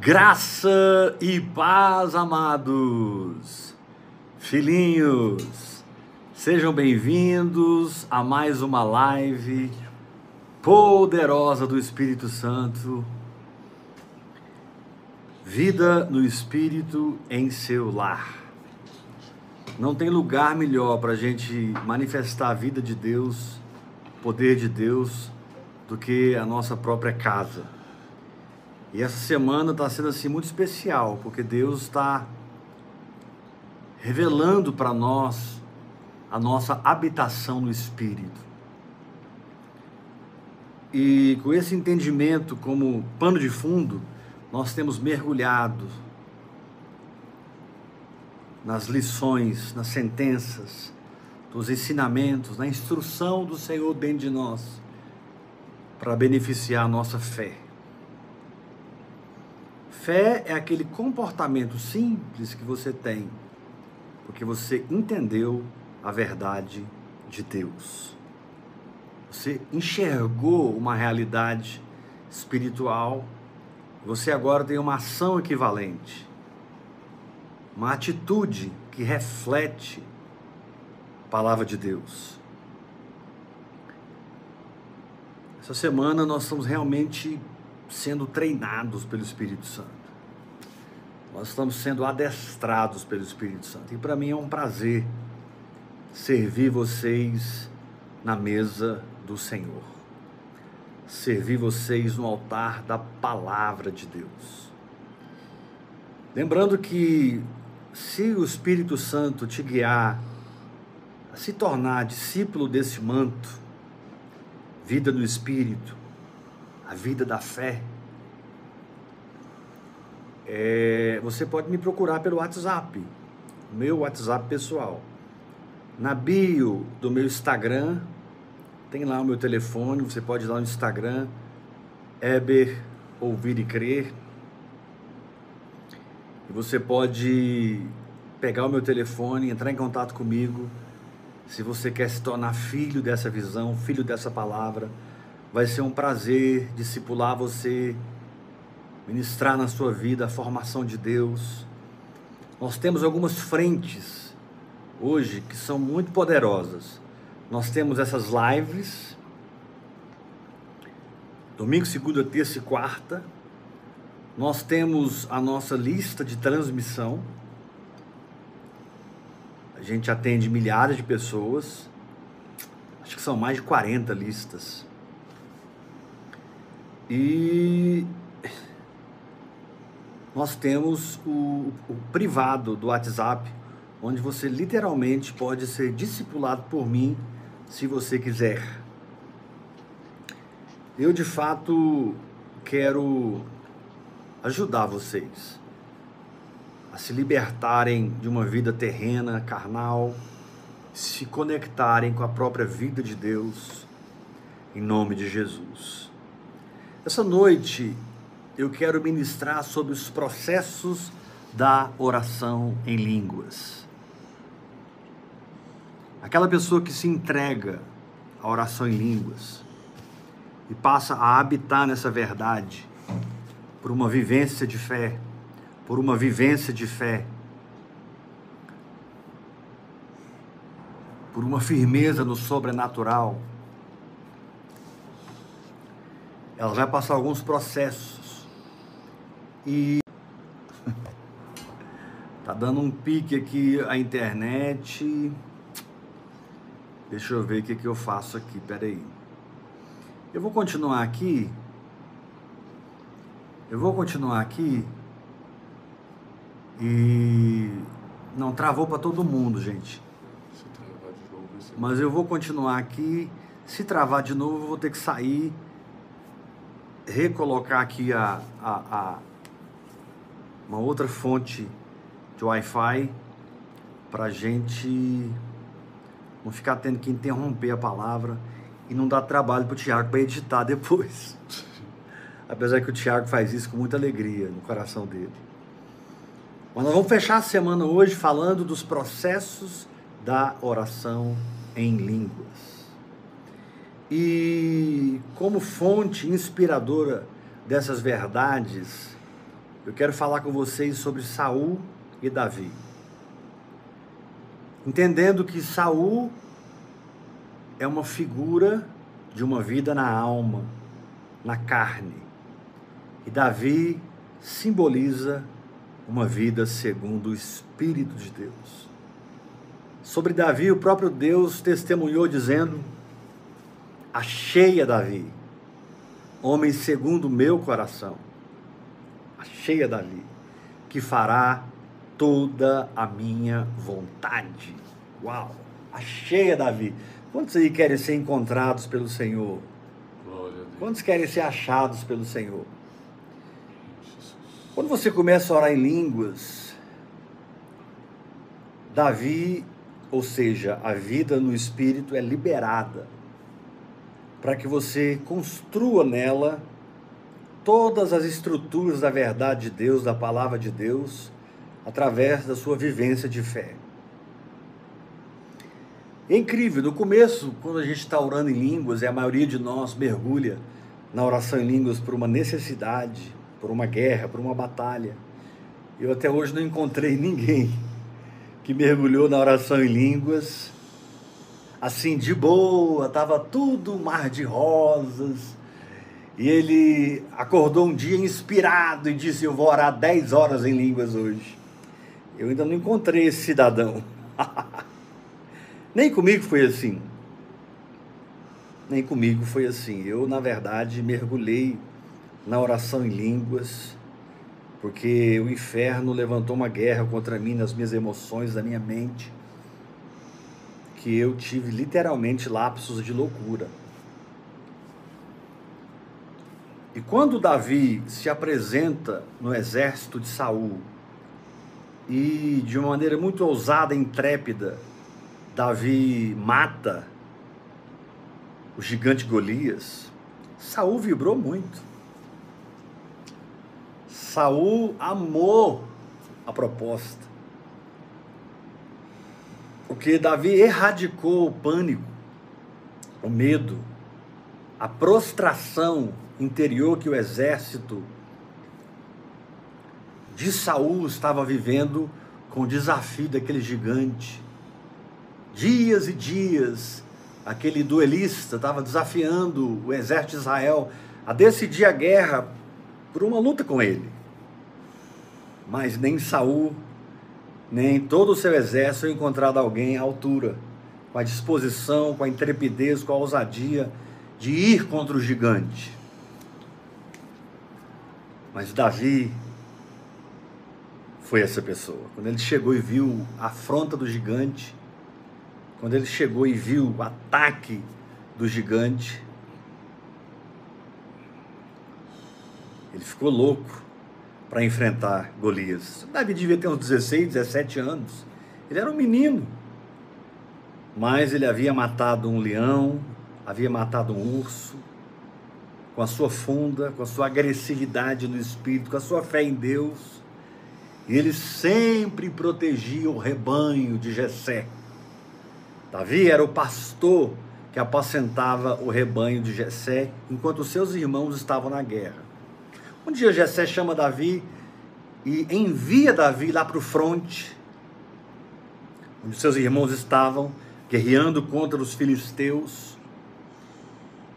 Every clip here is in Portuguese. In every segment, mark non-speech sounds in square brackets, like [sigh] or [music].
Graça e paz, amados, filhinhos, sejam bem-vindos a mais uma live poderosa do Espírito Santo. Vida no Espírito em seu lar. Não tem lugar melhor para a gente manifestar a vida de Deus, poder de Deus, do que a nossa própria casa. E essa semana está sendo assim muito especial, porque Deus está revelando para nós a nossa habitação no Espírito. E com esse entendimento como pano de fundo, nós temos mergulhado nas lições, nas sentenças, nos ensinamentos, na instrução do Senhor dentro de nós, para beneficiar a nossa fé. Fé é aquele comportamento simples que você tem, porque você entendeu a verdade de Deus. Você enxergou uma realidade espiritual, você agora tem uma ação equivalente, uma atitude que reflete a palavra de Deus. Essa semana nós estamos realmente sendo treinados pelo Espírito Santo. Nós estamos sendo adestrados pelo Espírito Santo. E para mim é um prazer servir vocês na mesa do Senhor. Servir vocês no altar da palavra de Deus. Lembrando que se o Espírito Santo te guiar a se tornar discípulo desse manto, vida no Espírito, a vida da fé, é, você pode me procurar pelo WhatsApp, meu WhatsApp pessoal. Na bio do meu Instagram, tem lá o meu telefone, você pode ir lá no Instagram, Eber Ouvir e Crer. E você pode pegar o meu telefone, entrar em contato comigo. Se você quer se tornar filho dessa visão, filho dessa palavra, Vai ser um prazer discipular você, ministrar na sua vida a formação de Deus. Nós temos algumas frentes hoje que são muito poderosas. Nós temos essas lives, domingo, segunda, terça e quarta. Nós temos a nossa lista de transmissão. A gente atende milhares de pessoas. Acho que são mais de 40 listas. E nós temos o, o, privado do WhatsApp, onde você literalmente pode ser discipulado por mim se você quiser. Eu de fato quero ajudar vocês a se libertarem de uma vida terrena, carnal, se conectarem com a própria vida de Deus, em nome de Jesus. Essa noite eu quero ministrar sobre os processos da oração em línguas. Aquela pessoa que se entrega à oração em línguas e passa a habitar nessa verdade por uma vivência de fé, por uma vivência de fé, por uma firmeza no sobrenatural ela vai passar alguns processos. E [laughs] tá dando um pique aqui a internet. Deixa eu ver o que, que eu faço aqui, peraí. Eu vou continuar aqui. Eu vou continuar aqui. E não travou para todo mundo, gente. Mas eu vou continuar aqui. Se travar de novo, eu vou ter que sair recolocar aqui a, a, a uma outra fonte de Wi-Fi para gente não ficar tendo que interromper a palavra e não dar trabalho para o Tiago para editar depois. [laughs] Apesar que o Tiago faz isso com muita alegria no coração dele. Mas nós vamos fechar a semana hoje falando dos processos da oração em línguas. E como fonte inspiradora dessas verdades, eu quero falar com vocês sobre Saul e Davi. Entendendo que Saul é uma figura de uma vida na alma, na carne. E Davi simboliza uma vida segundo o Espírito de Deus. Sobre Davi, o próprio Deus testemunhou dizendo: Achei a Davi, homem segundo o meu coração. Achei a Davi, que fará toda a minha vontade. Uau! Achei a Davi. Quantos aí querem ser encontrados pelo Senhor? Quantos querem ser achados pelo Senhor? Quando você começa a orar em línguas, Davi, ou seja, a vida no espírito é liberada para que você construa nela todas as estruturas da verdade de Deus, da palavra de Deus, através da sua vivência de fé. É incrível, no começo, quando a gente está orando em línguas, e a maioria de nós mergulha na oração em línguas por uma necessidade, por uma guerra, por uma batalha. Eu até hoje não encontrei [laughs] ninguém que mergulhou na oração em línguas assim de boa, estava tudo mar de rosas. E ele acordou um dia inspirado e disse: Eu vou orar 10 horas em línguas hoje. Eu ainda não encontrei esse cidadão. [laughs] Nem comigo foi assim. Nem comigo foi assim. Eu, na verdade, mergulhei na oração em línguas, porque o inferno levantou uma guerra contra mim nas minhas emoções, na minha mente, que eu tive literalmente lapsos de loucura. E quando Davi se apresenta no exército de Saul e de uma maneira muito ousada e intrépida Davi mata o gigante Golias, Saul vibrou muito. Saul amou a proposta. Porque Davi erradicou o pânico, o medo, a prostração interior que o exército de Saul estava vivendo com o desafio daquele gigante dias e dias, aquele duelista estava desafiando o exército de Israel a decidir a guerra por uma luta com ele. Mas nem Saul, nem todo o seu exército encontrado alguém à altura, com a disposição, com a intrepidez, com a ousadia de ir contra o gigante. Mas Davi foi essa pessoa. Quando ele chegou e viu a afronta do gigante, quando ele chegou e viu o ataque do gigante, ele ficou louco para enfrentar Golias. Davi devia ter uns 16, 17 anos. Ele era um menino. Mas ele havia matado um leão, havia matado um urso, com a sua funda, com a sua agressividade no espírito, com a sua fé em Deus. E ele sempre protegia o rebanho de Jessé. Davi era o pastor que apacentava o rebanho de Jessé enquanto seus irmãos estavam na guerra. Um dia Jessé chama Davi e envia Davi lá para o fronte, onde seus irmãos estavam guerreando contra os filisteus.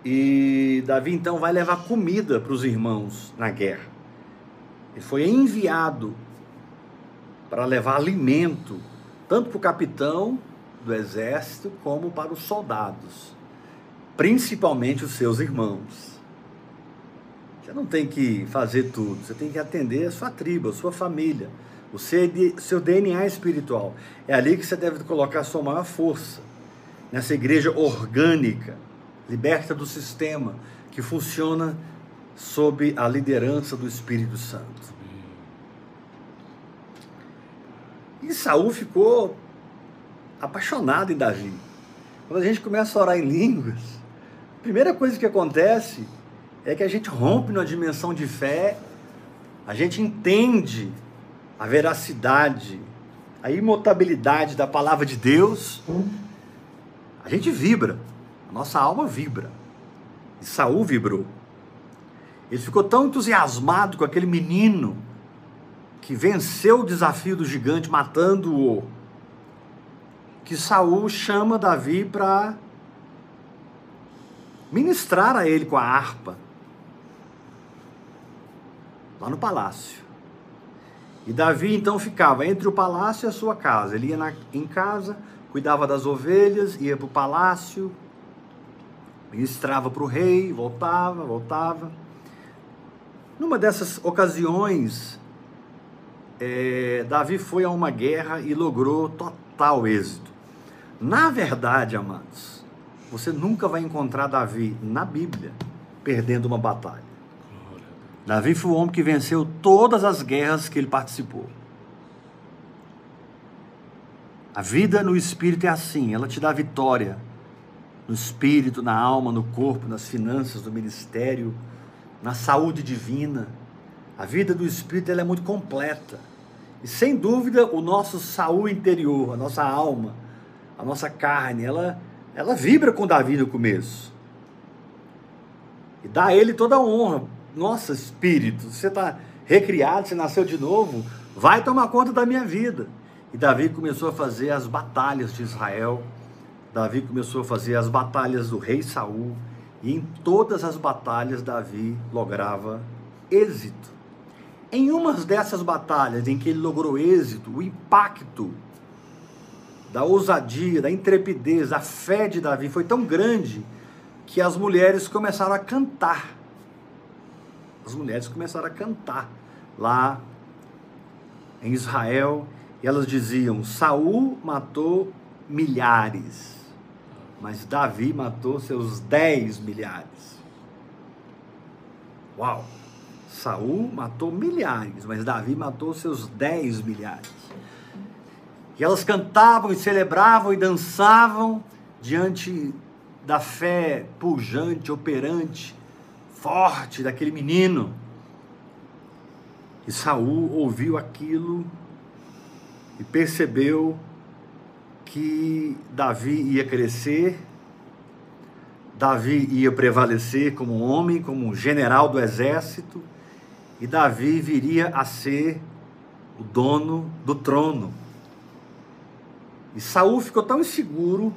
E Davi então vai levar comida para os irmãos na guerra. Ele foi enviado para levar alimento, tanto para o capitão do exército como para os soldados, principalmente os seus irmãos. Não tem que fazer tudo, você tem que atender a sua tribo, a sua família, o seu DNA espiritual. É ali que você deve colocar a sua maior força, nessa igreja orgânica, liberta do sistema, que funciona sob a liderança do Espírito Santo. E Saul ficou apaixonado em Davi. Quando a gente começa a orar em línguas, a primeira coisa que acontece é que a gente rompe numa dimensão de fé, a gente entende a veracidade, a imutabilidade da palavra de Deus, a gente vibra, a nossa alma vibra. E Saul vibrou. Ele ficou tão entusiasmado com aquele menino que venceu o desafio do gigante matando-o, que Saul chama Davi para ministrar a ele com a harpa lá no palácio. E Davi então ficava entre o palácio e a sua casa. Ele ia na, em casa, cuidava das ovelhas, ia para o palácio, ministrava para o rei, voltava, voltava. Numa dessas ocasiões, é, Davi foi a uma guerra e logrou total êxito. Na verdade, amados, você nunca vai encontrar Davi na Bíblia perdendo uma batalha. Davi foi o homem que venceu todas as guerras que ele participou. A vida no espírito é assim, ela te dá vitória no espírito, na alma, no corpo, nas finanças, no ministério, na saúde divina. A vida do espírito ela é muito completa. E sem dúvida, o nosso saúde interior, a nossa alma, a nossa carne, ela ela vibra com Davi no começo. E dá a ele toda a honra. Nossa, espírito, você está recriado, você nasceu de novo, vai tomar conta da minha vida. E Davi começou a fazer as batalhas de Israel. Davi começou a fazer as batalhas do rei Saul. E em todas as batalhas, Davi lograva êxito. Em uma dessas batalhas em que ele logrou êxito, o impacto da ousadia, da intrepidez, da fé de Davi foi tão grande que as mulheres começaram a cantar. As mulheres começaram a cantar lá em Israel e elas diziam: Saul matou milhares, mas Davi matou seus dez milhares. Uau! Saul matou milhares, mas Davi matou seus dez milhares. E elas cantavam e celebravam e dançavam diante da fé pujante, operante, forte daquele menino. E Saul ouviu aquilo e percebeu que Davi ia crescer, Davi ia prevalecer como homem, como general do exército, e Davi viria a ser o dono do trono. E Saul ficou tão inseguro,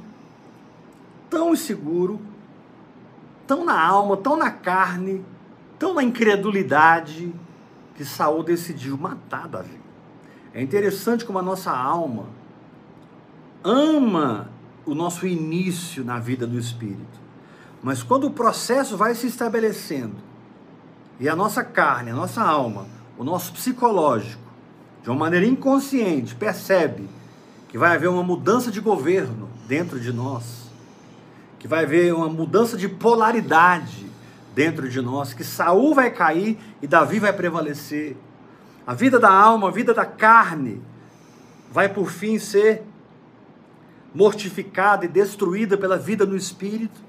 tão inseguro, tão na alma, tão na carne, tão na incredulidade, que Saul decidiu matar Davi. É interessante como a nossa alma ama o nosso início na vida do espírito. Mas quando o processo vai se estabelecendo e a nossa carne, a nossa alma, o nosso psicológico, de uma maneira inconsciente, percebe que vai haver uma mudança de governo dentro de nós, que vai haver uma mudança de polaridade dentro de nós, que Saul vai cair e Davi vai prevalecer. A vida da alma, a vida da carne vai por fim ser mortificada e destruída pela vida no espírito.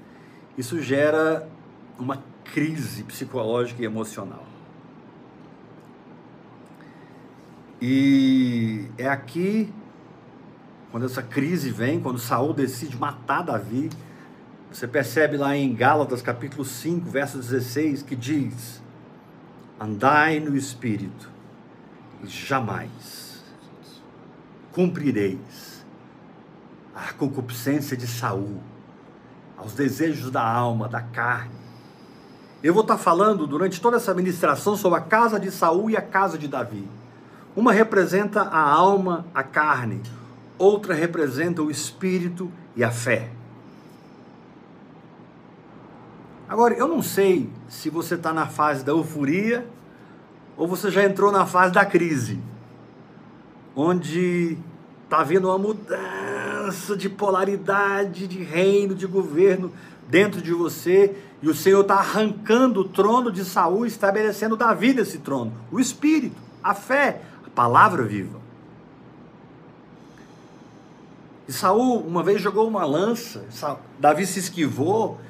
Isso gera uma crise psicológica e emocional. E é aqui quando essa crise vem, quando Saul decide matar Davi, você percebe lá em Gálatas capítulo 5, verso 16, que diz: Andai no espírito, e jamais cumprireis a concupiscência de Saul, aos desejos da alma, da carne. Eu vou estar falando durante toda essa ministração sobre a casa de Saul e a casa de Davi. Uma representa a alma, a carne, outra representa o espírito e a fé. Agora, eu não sei se você está na fase da euforia ou você já entrou na fase da crise, onde está havendo uma mudança de polaridade, de reino, de governo dentro de você e o Senhor está arrancando o trono de Saul, estabelecendo Davi nesse trono, o Espírito, a fé, a palavra viva. E Saul uma vez jogou uma lança, Davi se esquivou,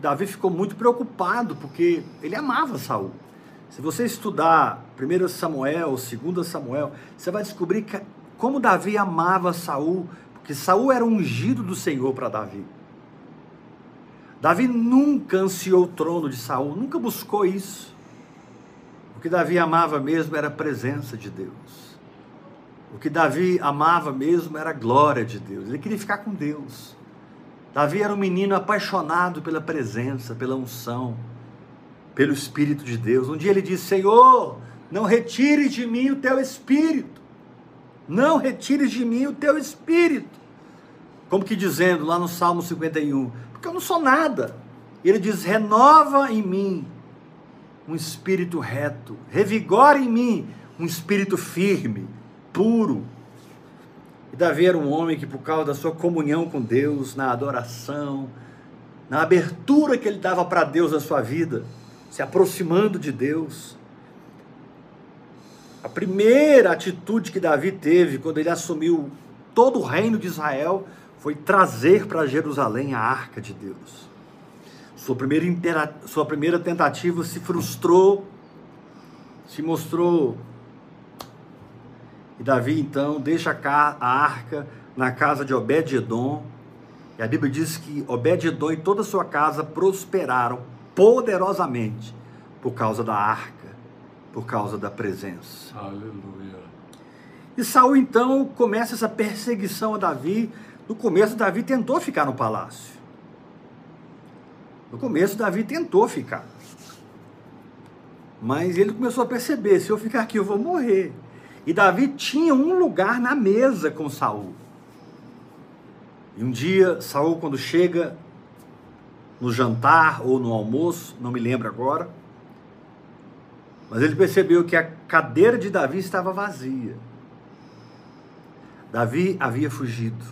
Davi ficou muito preocupado porque ele amava Saul. Se você estudar 1 Samuel, 2 Samuel, você vai descobrir que, como Davi amava Saul, porque Saul era ungido do Senhor para Davi. Davi nunca ansiou o trono de Saul, nunca buscou isso. que Davi amava mesmo era a presença de Deus. O que Davi amava mesmo era a glória de Deus. Ele queria ficar com Deus. Davi era um menino apaixonado pela presença, pela unção, pelo Espírito de Deus. Um dia ele disse: Senhor, não retire de mim o teu Espírito. Não retire de mim o teu Espírito. Como que dizendo lá no Salmo 51, porque eu não sou nada. Ele diz: renova em mim um espírito reto, revigora em mim um espírito firme, puro. E Davi era um homem que, por causa da sua comunhão com Deus, na adoração, na abertura que ele dava para Deus na sua vida, se aproximando de Deus, a primeira atitude que Davi teve quando ele assumiu todo o reino de Israel foi trazer para Jerusalém a arca de Deus. Sua primeira, intera... Sua primeira tentativa se frustrou, se mostrou. E Davi então deixa a arca na casa de Obed-Edom. E a Bíblia diz que Obed-Edom e toda a sua casa prosperaram poderosamente por causa da arca, por causa da presença. Aleluia. E Saul então começa essa perseguição a Davi. No começo, Davi tentou ficar no palácio. No começo, Davi tentou ficar. Mas ele começou a perceber: se eu ficar aqui, eu vou morrer. E Davi tinha um lugar na mesa com Saul. E um dia, Saul, quando chega no jantar ou no almoço, não me lembro agora, mas ele percebeu que a cadeira de Davi estava vazia. Davi havia fugido.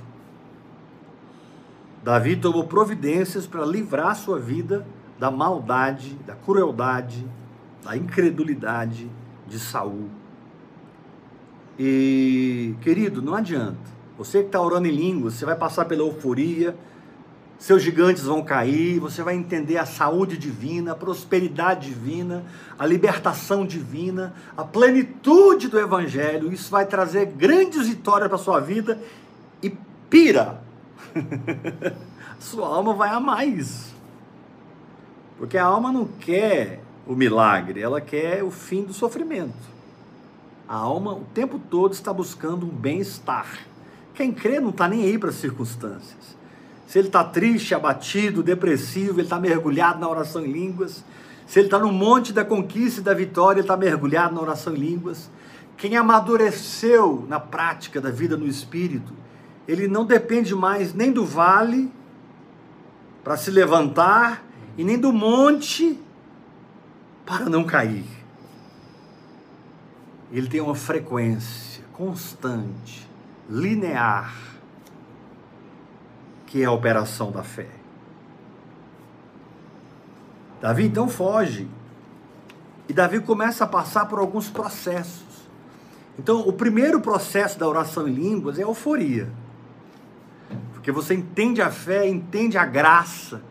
Davi tomou providências para livrar sua vida da maldade, da crueldade, da incredulidade de Saul. E, querido, não adianta. Você que está orando em línguas, você vai passar pela euforia, seus gigantes vão cair, você vai entender a saúde divina, a prosperidade divina, a libertação divina, a plenitude do Evangelho. Isso vai trazer grandes vitórias para sua vida e pira [laughs] sua alma vai amar isso. Porque a alma não quer o milagre, ela quer o fim do sofrimento. A alma o tempo todo está buscando um bem-estar. Quem crê não está nem aí para as circunstâncias. Se ele está triste, abatido, depressivo, ele está mergulhado na oração em línguas. Se ele está no monte da conquista e da vitória, ele está mergulhado na oração em línguas. Quem amadureceu na prática da vida no Espírito, ele não depende mais nem do vale para se levantar e nem do monte para não cair. Ele tem uma frequência constante, linear, que é a operação da fé. Davi então foge. E Davi começa a passar por alguns processos. Então, o primeiro processo da oração em línguas é a euforia. Porque você entende a fé, entende a graça.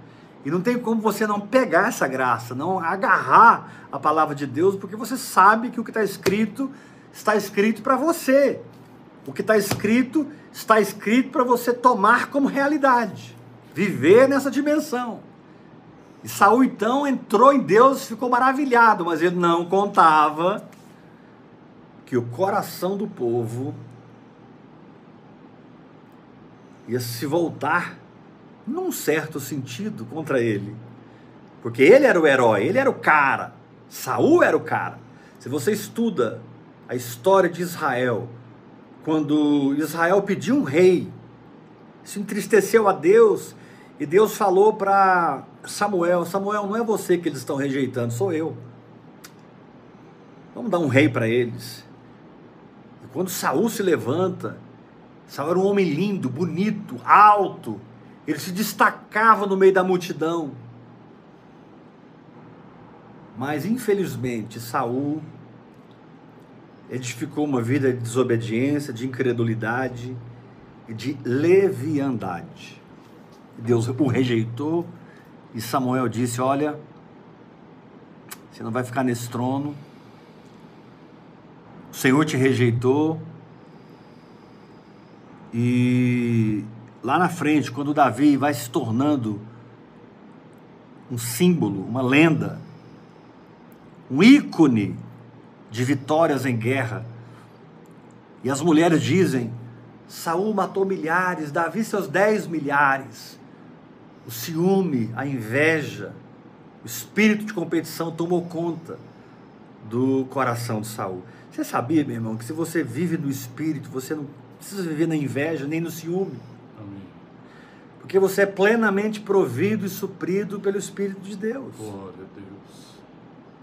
E não tem como você não pegar essa graça, não agarrar a palavra de Deus, porque você sabe que o que está escrito está escrito para você. O que está escrito está escrito para você tomar como realidade, viver nessa dimensão. E Saul então entrou em Deus, ficou maravilhado, mas ele não contava que o coração do povo ia se voltar, num certo sentido, contra ele. Porque ele era o herói, ele era o cara. Saul era o cara. Se você estuda a história de Israel, quando Israel pediu um rei, se entristeceu a Deus, e Deus falou para Samuel: Samuel, não é você que eles estão rejeitando, sou eu. Vamos dar um rei para eles. E quando Saul se levanta, Saul era um homem lindo, bonito, alto. Ele se destacava no meio da multidão. Mas infelizmente Saul edificou uma vida de desobediência, de incredulidade e de leviandade. Deus o rejeitou e Samuel disse: Olha, você não vai ficar nesse trono. O Senhor te rejeitou, e lá na frente, quando Davi vai se tornando um símbolo, uma lenda, um ícone de vitórias em guerra. E as mulheres dizem: Saul matou milhares, Davi seus dez milhares. O ciúme, a inveja, o espírito de competição tomou conta do coração de Saul. Você sabia, meu irmão, que se você vive no espírito, você não precisa viver na inveja nem no ciúme. Porque você é plenamente provido e suprido pelo Espírito de Deus. Glória a Deus.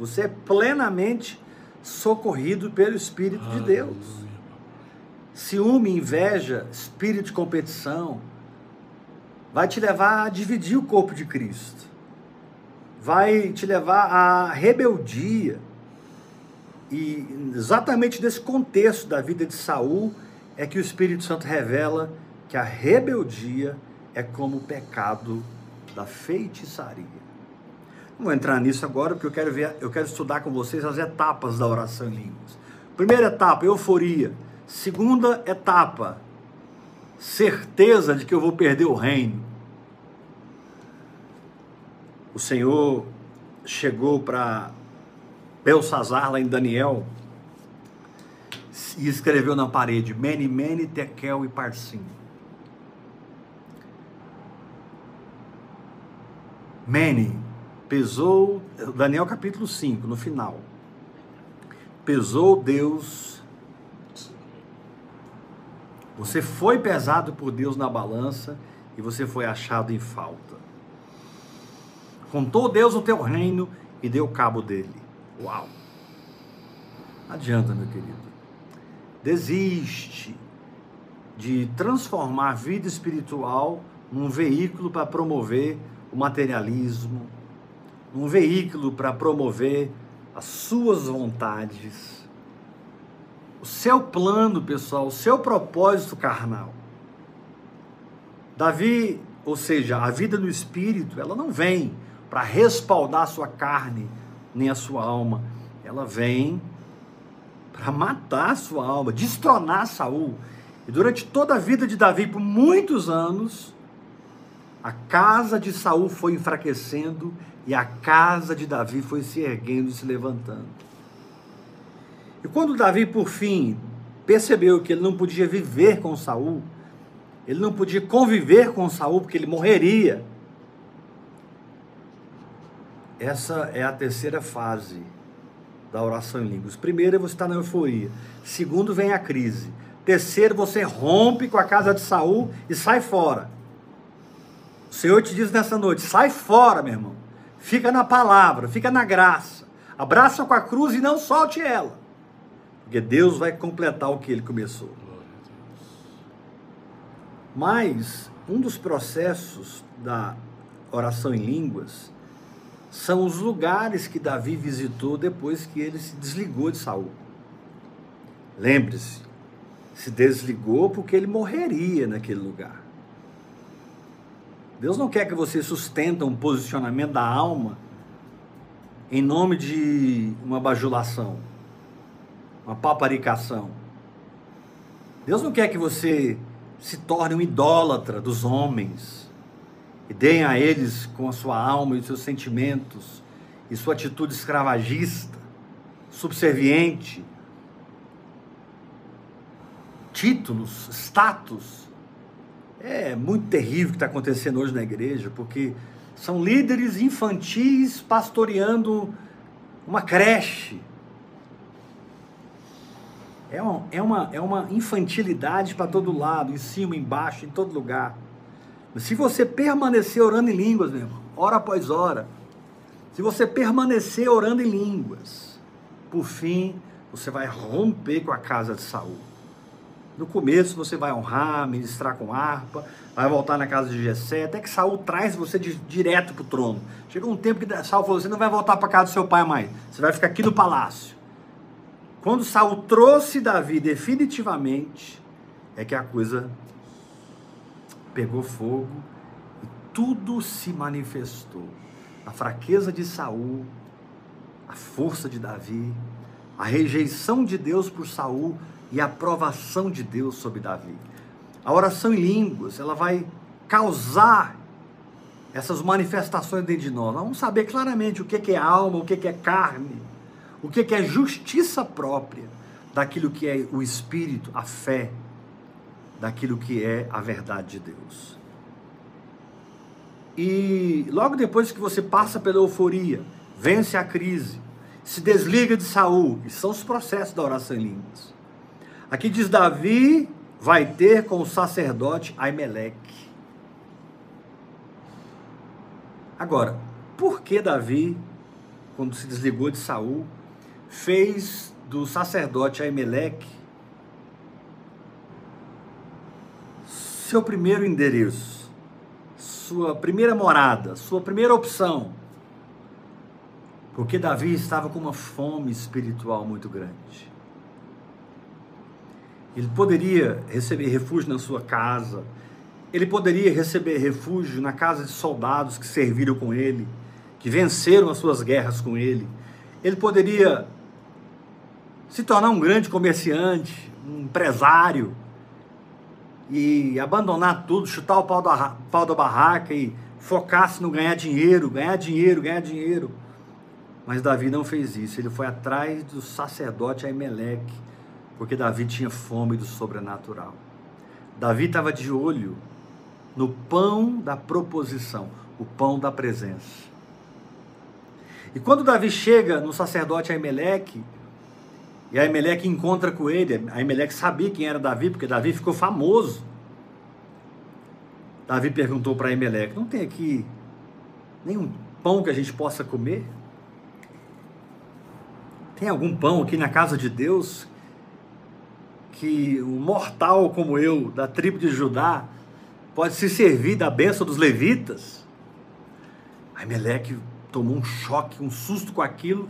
Você é plenamente socorrido pelo Espírito Aleluia. de Deus. Ciúme, inveja, espírito de competição, vai te levar a dividir o corpo de Cristo, vai te levar à rebeldia. E exatamente nesse contexto da vida de Saul é que o Espírito Santo revela que a rebeldia é como o pecado da feitiçaria. Não vou entrar nisso agora, porque eu quero ver, eu quero estudar com vocês as etapas da oração em línguas. Primeira etapa, euforia. Segunda etapa, certeza de que eu vou perder o reino. O Senhor chegou para Belsazar lá em Daniel e escreveu na parede: Mene, Mene, Tekel e Parsim. Mene pesou, Daniel capítulo 5, no final. Pesou Deus você foi pesado por Deus na balança e você foi achado em falta. Contou Deus o teu reino e deu cabo dele. Uau! Não adianta, meu querido. Desiste de transformar a vida espiritual num veículo para promover o materialismo, num veículo para promover as suas vontades o seu plano, pessoal, o seu propósito carnal. Davi, ou seja, a vida no espírito, ela não vem para respaldar a sua carne, nem a sua alma. Ela vem para matar a sua alma, destronar Saul. E durante toda a vida de Davi, por muitos anos, a casa de Saul foi enfraquecendo e a casa de Davi foi se erguendo e se levantando. E quando Davi, por fim, percebeu que ele não podia viver com Saul, ele não podia conviver com Saul porque ele morreria. Essa é a terceira fase da oração em línguas. Primeiro, você está na euforia. Segundo, vem a crise. Terceiro, você rompe com a casa de Saul e sai fora. O Senhor te diz nessa noite: sai fora, meu irmão. Fica na palavra, fica na graça. Abraça com a cruz e não solte ela. Porque Deus vai completar o que ele começou. Mas um dos processos da oração em línguas são os lugares que Davi visitou depois que ele se desligou de Saul. Lembre-se, se desligou porque ele morreria naquele lugar. Deus não quer que você sustenta um posicionamento da alma em nome de uma bajulação uma paparicação. Deus não quer que você se torne um idólatra dos homens e deem a eles com a sua alma e os seus sentimentos e sua atitude escravagista, subserviente, títulos, status. É muito terrível o que está acontecendo hoje na igreja, porque são líderes infantis pastoreando uma creche é uma, é uma, é uma infantilidade para todo lado, em cima, embaixo, em todo lugar. Mas se você permanecer orando em línguas, meu irmão, hora após hora, se você permanecer orando em línguas, por fim, você vai romper com a casa de Saul. No começo você vai honrar, ministrar com harpa, vai voltar na casa de Jessé, até que Saul traz você de, direto para o trono. Chegou um tempo que Saul falou: você não vai voltar para casa do seu pai mais, você vai ficar aqui no palácio. Quando Saul trouxe Davi definitivamente, é que a coisa pegou fogo e tudo se manifestou. A fraqueza de Saul, a força de Davi, a rejeição de Deus por Saul e a aprovação de Deus sobre Davi. A oração em línguas, ela vai causar essas manifestações dentro de nós. Nós vamos saber claramente o que é alma, o que é carne o que é justiça própria daquilo que é o Espírito, a fé, daquilo que é a verdade de Deus. E logo depois que você passa pela euforia, vence a crise, se desliga de Saul, e são os processos da oração em línguas. Aqui diz Davi vai ter com o sacerdote Aimeleque. Agora, por que Davi, quando se desligou de Saul, fez do sacerdote Aimeleque seu primeiro endereço, sua primeira morada, sua primeira opção? Porque Davi estava com uma fome espiritual muito grande. Ele poderia receber refúgio na sua casa, ele poderia receber refúgio na casa de soldados que serviram com ele, que venceram as suas guerras com ele. Ele poderia se tornar um grande comerciante, um empresário, e abandonar tudo, chutar o pau da, pau da barraca e focar-se no ganhar dinheiro, ganhar dinheiro, ganhar dinheiro. Mas Davi não fez isso. Ele foi atrás do sacerdote Aimeleque, porque Davi tinha fome do sobrenatural. Davi estava de olho no pão da proposição, o pão da presença. E quando Davi chega no sacerdote Aimeleque, e Aimeleque encontra com ele, Aimeleque sabia quem era Davi, porque Davi ficou famoso. Davi perguntou para Aimeleque: Não tem aqui nenhum pão que a gente possa comer? Tem algum pão aqui na casa de Deus que um mortal como eu, da tribo de Judá, pode se servir da bênção dos levitas? Aimeleque tomou um choque, um susto com aquilo,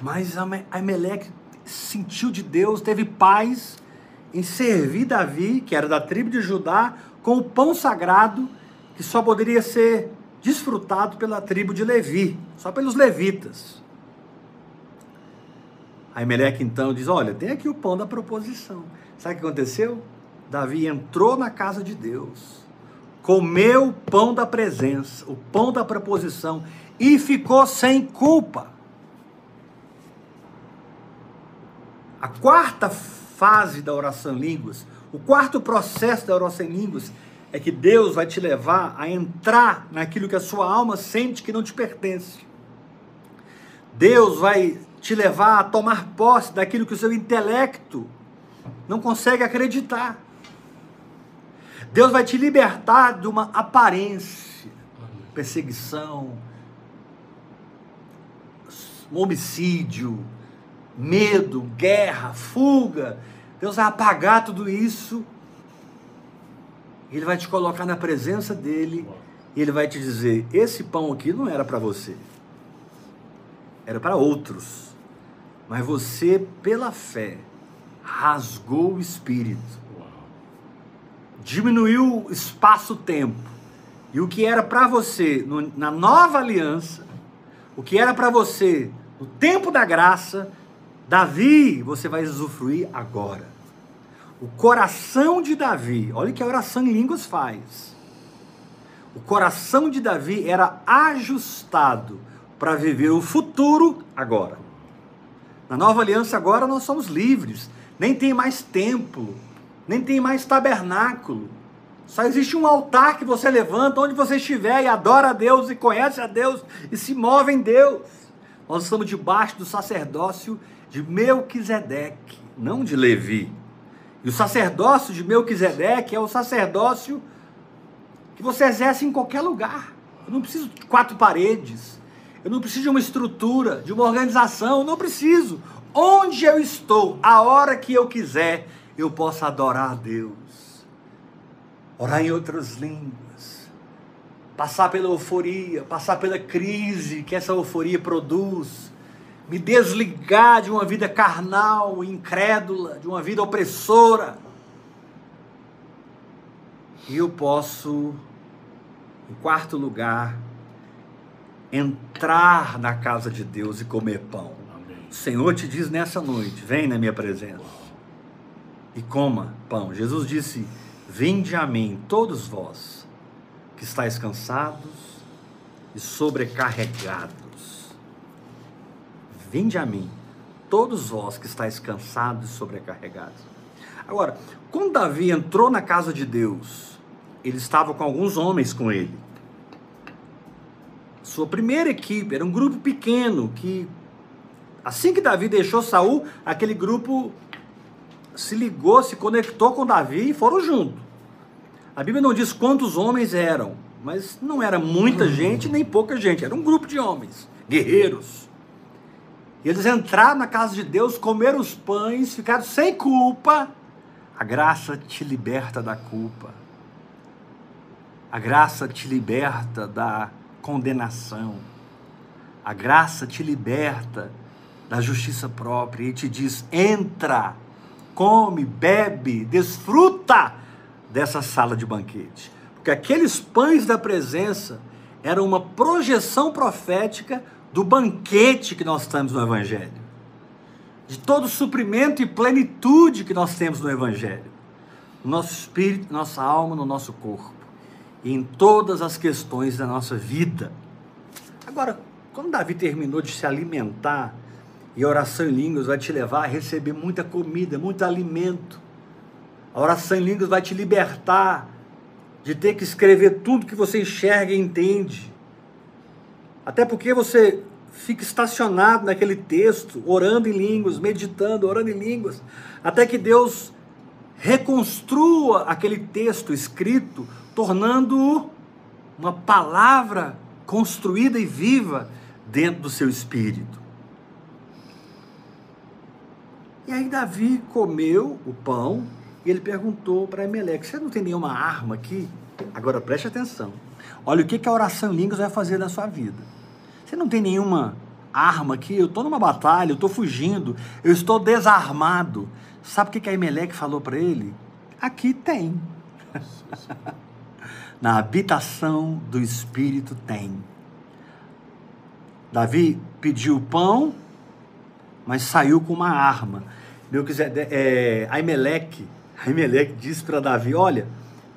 mas Aimeleque sentiu de Deus, teve paz em servir Davi, que era da tribo de Judá, com o pão sagrado que só poderia ser desfrutado pela tribo de Levi, só pelos levitas. Aí Meleque então diz: Olha, tem aqui o pão da proposição. Sabe o que aconteceu? Davi entrou na casa de Deus, comeu o pão da presença, o pão da proposição, e ficou sem culpa. A quarta fase da oração em línguas, o quarto processo da oração em línguas, é que Deus vai te levar a entrar naquilo que a sua alma sente que não te pertence. Deus vai te levar a tomar posse daquilo que o seu intelecto não consegue acreditar. Deus vai te libertar de uma aparência, perseguição, homicídio, medo, guerra, fuga. Deus vai apagar tudo isso. Ele vai te colocar na presença dele e ele vai te dizer: esse pão aqui não era para você, era para outros. Mas você, pela fé, rasgou o espírito, diminuiu o espaço-tempo. E o que era para você no, na nova aliança, o que era para você no tempo da graça, Davi, você vai usufruir agora. O coração de Davi, olha que a oração em línguas faz. O coração de Davi era ajustado para viver o futuro agora. Na nova aliança agora nós somos livres. Nem tem mais templo, nem tem mais tabernáculo. Só existe um altar que você levanta onde você estiver e adora a Deus e conhece a Deus e se move em Deus. Nós estamos debaixo do sacerdócio de Melquisedeque, não de Levi. E o sacerdócio de Melquisedeque é o sacerdócio que você exerce em qualquer lugar. Eu não preciso de quatro paredes. Eu não preciso de uma estrutura, de uma organização, eu não preciso. Onde eu estou, a hora que eu quiser, eu posso adorar a Deus. Orar em outras línguas. Passar pela euforia, passar pela crise que essa euforia produz. Me desligar de uma vida carnal, incrédula, de uma vida opressora. E eu posso, em quarto lugar, entrar na casa de Deus e comer pão. O Senhor te diz nessa noite: vem na minha presença e coma pão. Jesus disse: Vinde a mim, todos vós que estáis cansados e sobrecarregados. Vinde a mim, todos vós que estáis cansados e sobrecarregados. Agora, quando Davi entrou na casa de Deus, ele estava com alguns homens com ele. Sua primeira equipe era um grupo pequeno que assim que Davi deixou Saul, aquele grupo se ligou, se conectou com Davi e foram junto. A Bíblia não diz quantos homens eram, mas não era muita gente nem pouca gente, era um grupo de homens, guerreiros. E eles entraram na casa de Deus, comeram os pães, ficaram sem culpa. A graça te liberta da culpa. A graça te liberta da condenação. A graça te liberta da justiça própria e te diz: entra, come, bebe, desfruta dessa sala de banquete. Porque aqueles pães da presença eram uma projeção profética do banquete que nós temos no Evangelho, de todo suprimento e plenitude que nós temos no Evangelho, no nosso espírito, nossa alma, no nosso corpo, e em todas as questões da nossa vida. Agora, quando Davi terminou de se alimentar, e a oração em línguas vai te levar a receber muita comida, muito alimento. A oração em línguas vai te libertar de ter que escrever tudo que você enxerga e entende. Até porque você fica estacionado naquele texto, orando em línguas, meditando, orando em línguas, até que Deus reconstrua aquele texto escrito, tornando-o uma palavra construída e viva dentro do seu espírito. E aí Davi comeu o pão e ele perguntou para Emelec: Você não tem nenhuma arma aqui? Agora preste atenção. Olha o que, que a oração em línguas vai fazer na sua vida. Você não tem nenhuma arma aqui? Eu estou numa batalha, eu estou fugindo, eu estou desarmado. Sabe o que, que a Emelec falou para ele? Aqui tem. [laughs] na habitação do Espírito tem. Davi pediu pão, mas saiu com uma arma. Meu quiser, é, Aimeleque, Aimeleque disse para Davi: Olha,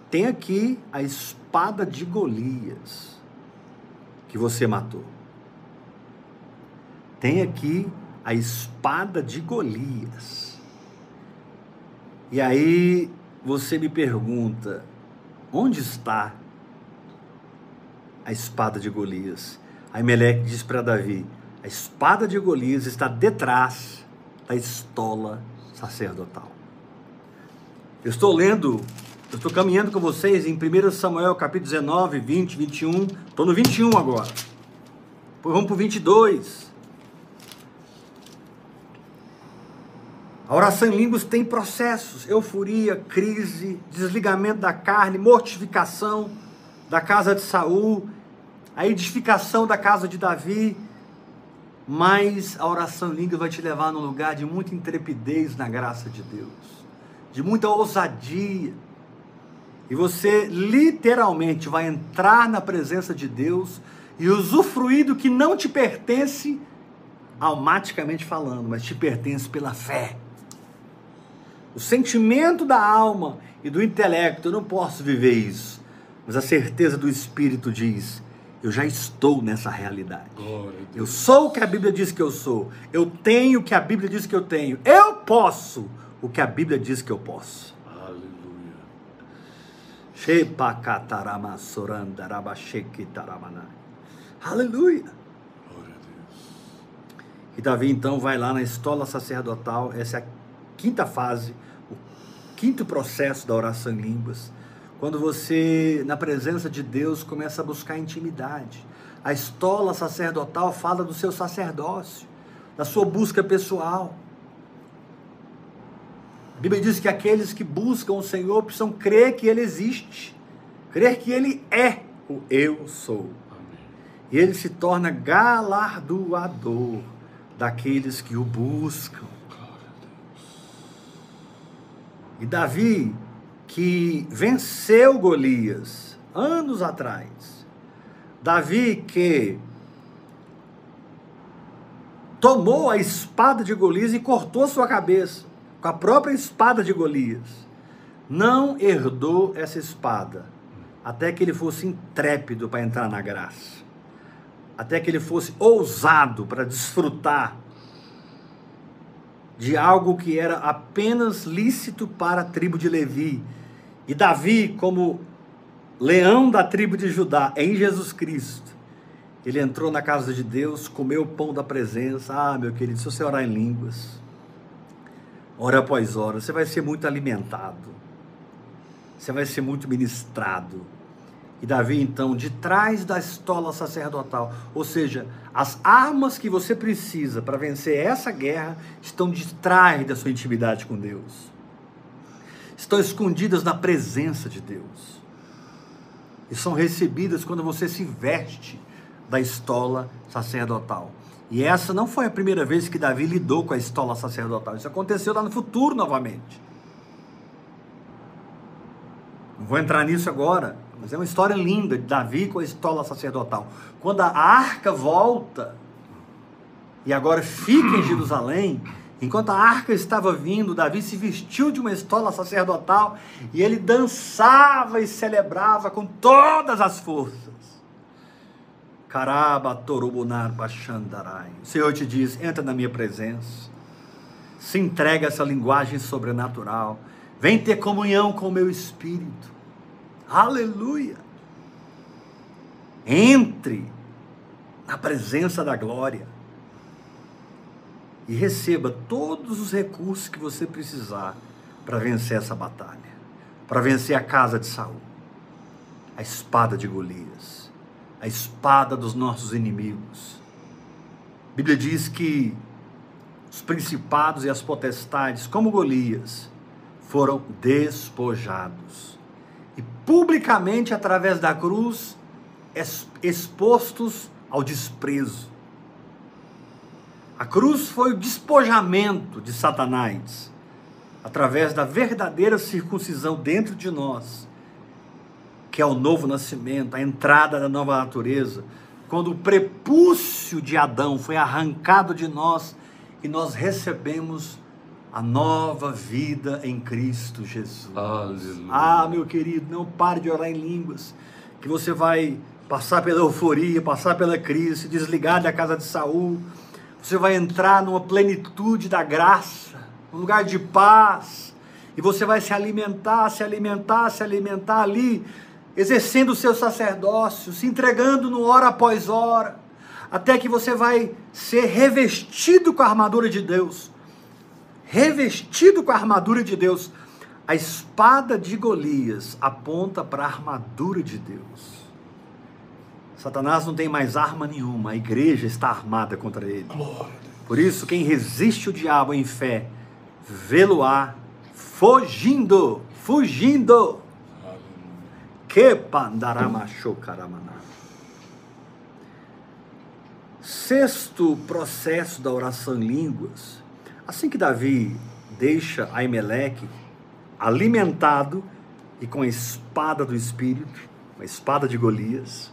tem aqui a espada de Golias que você matou. Tem aqui a espada de Golias. E aí você me pergunta: onde está a espada de Golias? Aimeleque diz para Davi: a espada de Golias está detrás da estola sacerdotal. Eu estou lendo, eu estou caminhando com vocês em 1 Samuel capítulo 19, 20, 21. Estou no 21 agora. Depois vamos para o 22. A oração em línguas tem processos: euforia, crise, desligamento da carne, mortificação da casa de Saul, a edificação da casa de Davi mas a oração em língua vai te levar num lugar de muita intrepidez na graça de Deus, de muita ousadia. E você literalmente vai entrar na presença de Deus e usufruir do que não te pertence, almaticamente falando, mas te pertence pela fé. O sentimento da alma e do intelecto, eu não posso viver isso, mas a certeza do Espírito diz: eu já estou nessa realidade. Eu sou o que a Bíblia diz que eu sou. Eu tenho o que a Bíblia diz que eu tenho. Eu posso o que a Bíblia diz que eu posso. Aleluia. Aleluia. E Davi então vai lá na estola sacerdotal, essa é a quinta fase, o quinto processo da oração em línguas quando você, na presença de Deus, começa a buscar intimidade. A estola sacerdotal fala do seu sacerdócio, da sua busca pessoal. A Bíblia diz que aqueles que buscam o Senhor precisam crer que Ele existe, crer que Ele é o Eu sou. E Ele se torna galardoador daqueles que o buscam. E Davi que venceu Golias anos atrás. Davi que tomou a espada de Golias e cortou sua cabeça com a própria espada de Golias. Não herdou essa espada até que ele fosse intrépido para entrar na graça. Até que ele fosse ousado para desfrutar de algo que era apenas lícito para a tribo de Levi. E Davi, como leão da tribo de Judá, em Jesus Cristo, ele entrou na casa de Deus, comeu o pão da presença. Ah, meu querido, se você orar em línguas, hora após hora, você vai ser muito alimentado, você vai ser muito ministrado. E Davi, então, de trás da estola sacerdotal, ou seja, as armas que você precisa para vencer essa guerra estão de trás da sua intimidade com Deus, estão escondidas na presença de Deus, e são recebidas quando você se veste da estola sacerdotal. E essa não foi a primeira vez que Davi lidou com a estola sacerdotal. Isso aconteceu lá no futuro novamente. Não vou entrar nisso agora, mas é uma história linda de Davi com a estola sacerdotal. Quando a arca volta e agora fica em Jerusalém, enquanto a arca estava vindo, Davi se vestiu de uma estola sacerdotal e ele dançava e celebrava com todas as forças. Caraba Torobunar. O Senhor te diz: entra na minha presença, se entrega a essa linguagem sobrenatural, vem ter comunhão com o meu espírito. Aleluia! Entre na presença da glória e receba todos os recursos que você precisar para vencer essa batalha, para vencer a casa de Saul, a espada de Golias a espada dos nossos inimigos. A Bíblia diz que os principados e as potestades, como Golias, foram despojados e publicamente, através da cruz, expostos ao desprezo. A cruz foi o despojamento de Satanás, através da verdadeira circuncisão dentro de nós que é o novo nascimento, a entrada da nova natureza, quando o prepúcio de Adão foi arrancado de nós e nós recebemos a nova vida em Cristo Jesus. Aleluia. Ah, meu querido, não pare de orar em línguas, que você vai passar pela euforia, passar pela crise, se desligar da casa de Saul. Você vai entrar numa plenitude da graça, um lugar de paz, e você vai se alimentar, se alimentar, se alimentar ali exercendo o seu sacerdócio, se entregando no hora após hora, até que você vai ser revestido com a armadura de Deus. Revestido com a armadura de Deus. A espada de Golias aponta para a armadura de Deus. Satanás não tem mais arma nenhuma, a igreja está armada contra ele. Por isso, quem resiste o diabo em fé, vê-lo-á fugindo, fugindo. Que pandaramachocaramana. Sexto processo da oração em línguas. Assim que Davi deixa Aimeleque alimentado e com a espada do Espírito, a espada de Golias,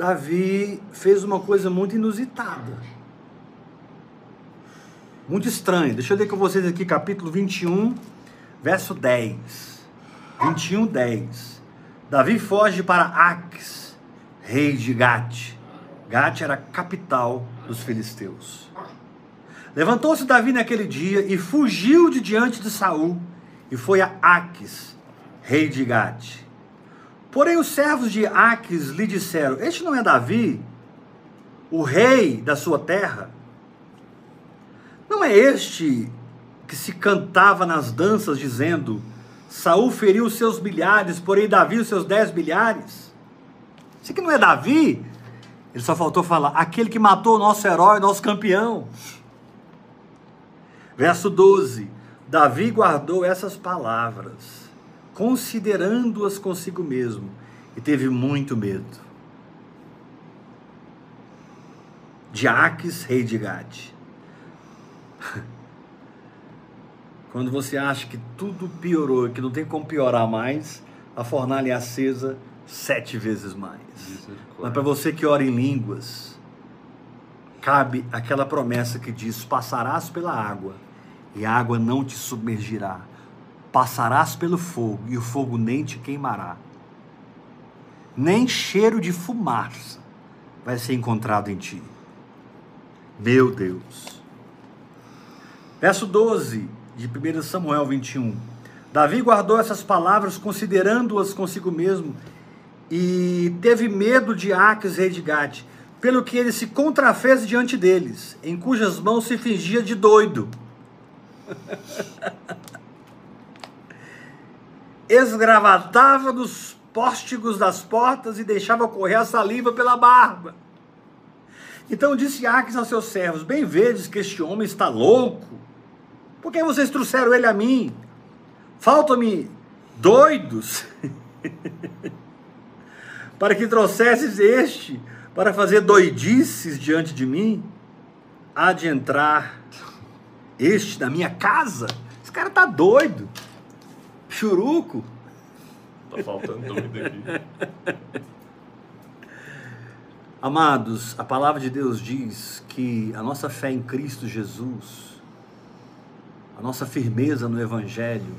Davi fez uma coisa muito inusitada. Muito estranha. Deixa eu ler com vocês aqui, capítulo 21, verso 10. 21, 10. Davi foge para Aques, rei de Gate. Gate era a capital dos filisteus. Levantou-se Davi naquele dia e fugiu de diante de Saul e foi a Aques, rei de Gate. Porém os servos de Aques lhe disseram: Este não é Davi, o rei da sua terra? Não é este que se cantava nas danças dizendo: Saul feriu os seus bilhares, porém Davi os seus dez bilhares. Isso aqui não é Davi? Ele só faltou falar, aquele que matou o nosso herói, nosso campeão. Verso 12: Davi guardou essas palavras, considerando-as consigo mesmo, e teve muito medo. De Aques, rei de Gade. [laughs] Quando você acha que tudo piorou e que não tem como piorar mais, a fornalha é acesa sete vezes mais. Mas para você que ora em línguas, cabe aquela promessa que diz: passarás pela água e a água não te submergirá. Passarás pelo fogo e o fogo nem te queimará. Nem cheiro de fumaça vai ser encontrado em ti. Meu Deus. Verso 12 de 1 Samuel 21. Davi guardou essas palavras, considerando-as consigo mesmo, e teve medo de Aques, rei de Gate, pelo que ele se contrafez diante deles, em cujas mãos se fingia de doido. [laughs] Esgravatava dos póstigos das portas e deixava correr a saliva pela barba. Então disse Aques aos seus servos: Bem vedes que este homem está louco. Por que vocês trouxeram ele a mim? Faltam-me doidos [laughs] para que trouxesses este para fazer doidices diante de mim? Há de entrar este na minha casa? Esse cara tá doido. Churuco. Tá faltando doido aqui. Amados, a palavra de Deus diz que a nossa fé em Cristo Jesus, a nossa firmeza no Evangelho,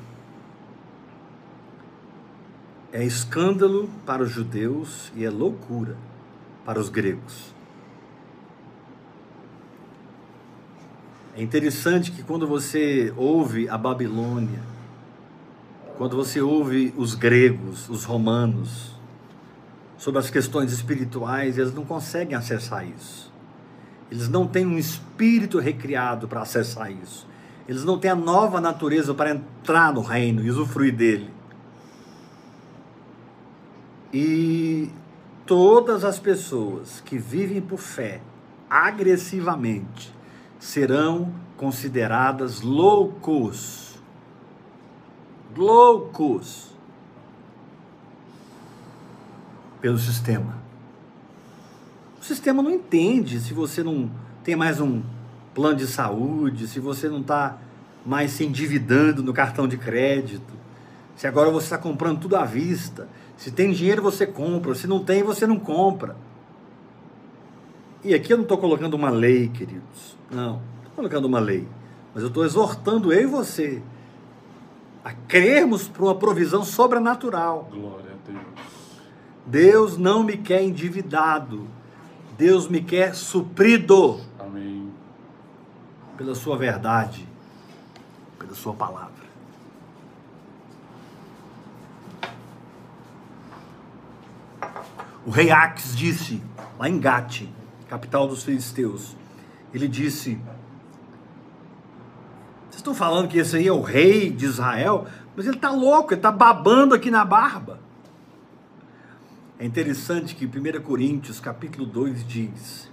é escândalo para os judeus e é loucura para os gregos. É interessante que quando você ouve a Babilônia, quando você ouve os gregos, os romanos, sobre as questões espirituais, eles não conseguem acessar isso. Eles não têm um espírito recriado para acessar isso. Eles não têm a nova natureza para entrar no reino e usufruir dele. E todas as pessoas que vivem por fé agressivamente serão consideradas loucos. Loucos pelo sistema. O sistema não entende se você não tem mais um plano de saúde, se você não está mais se endividando no cartão de crédito, se agora você está comprando tudo à vista. Se tem dinheiro, você compra, se não tem, você não compra. E aqui eu não estou colocando uma lei, queridos. Não, estou colocando uma lei. Mas eu estou exortando eu e você a crermos para uma provisão sobrenatural. Glória a Deus. Deus não me quer endividado. Deus me quer suprido Amém. pela sua verdade, pela sua palavra. O rei Aques disse, lá em Gate, capital dos filisteus, ele disse: estão falando que esse aí é o rei de Israel? Mas ele está louco, ele está babando aqui na barba. É interessante que 1 Coríntios capítulo 2 diz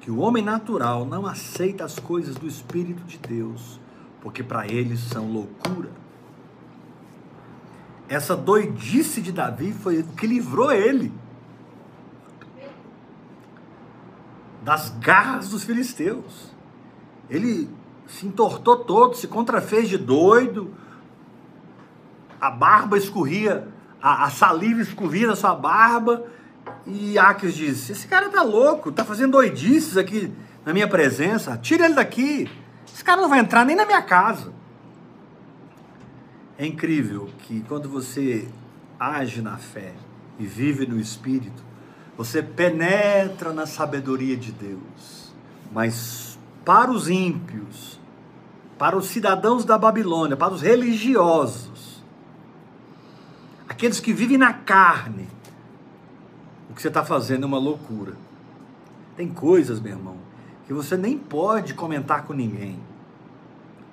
que o homem natural não aceita as coisas do Espírito de Deus, porque para eles são loucura. Essa doidice de Davi foi que livrou ele das garras dos filisteus. Ele se entortou todo, se contrafez de doido, a barba escorria a, a saliva escorria na sua barba. E Aques disse: Esse cara tá louco, tá fazendo doidices aqui na minha presença. Tira ele daqui. Esse cara não vai entrar nem na minha casa. É incrível que quando você age na fé e vive no Espírito, você penetra na sabedoria de Deus. Mas para os ímpios, para os cidadãos da Babilônia, para os religiosos, aqueles que vivem na carne, o que você está fazendo é uma loucura. Tem coisas, meu irmão, que você nem pode comentar com ninguém.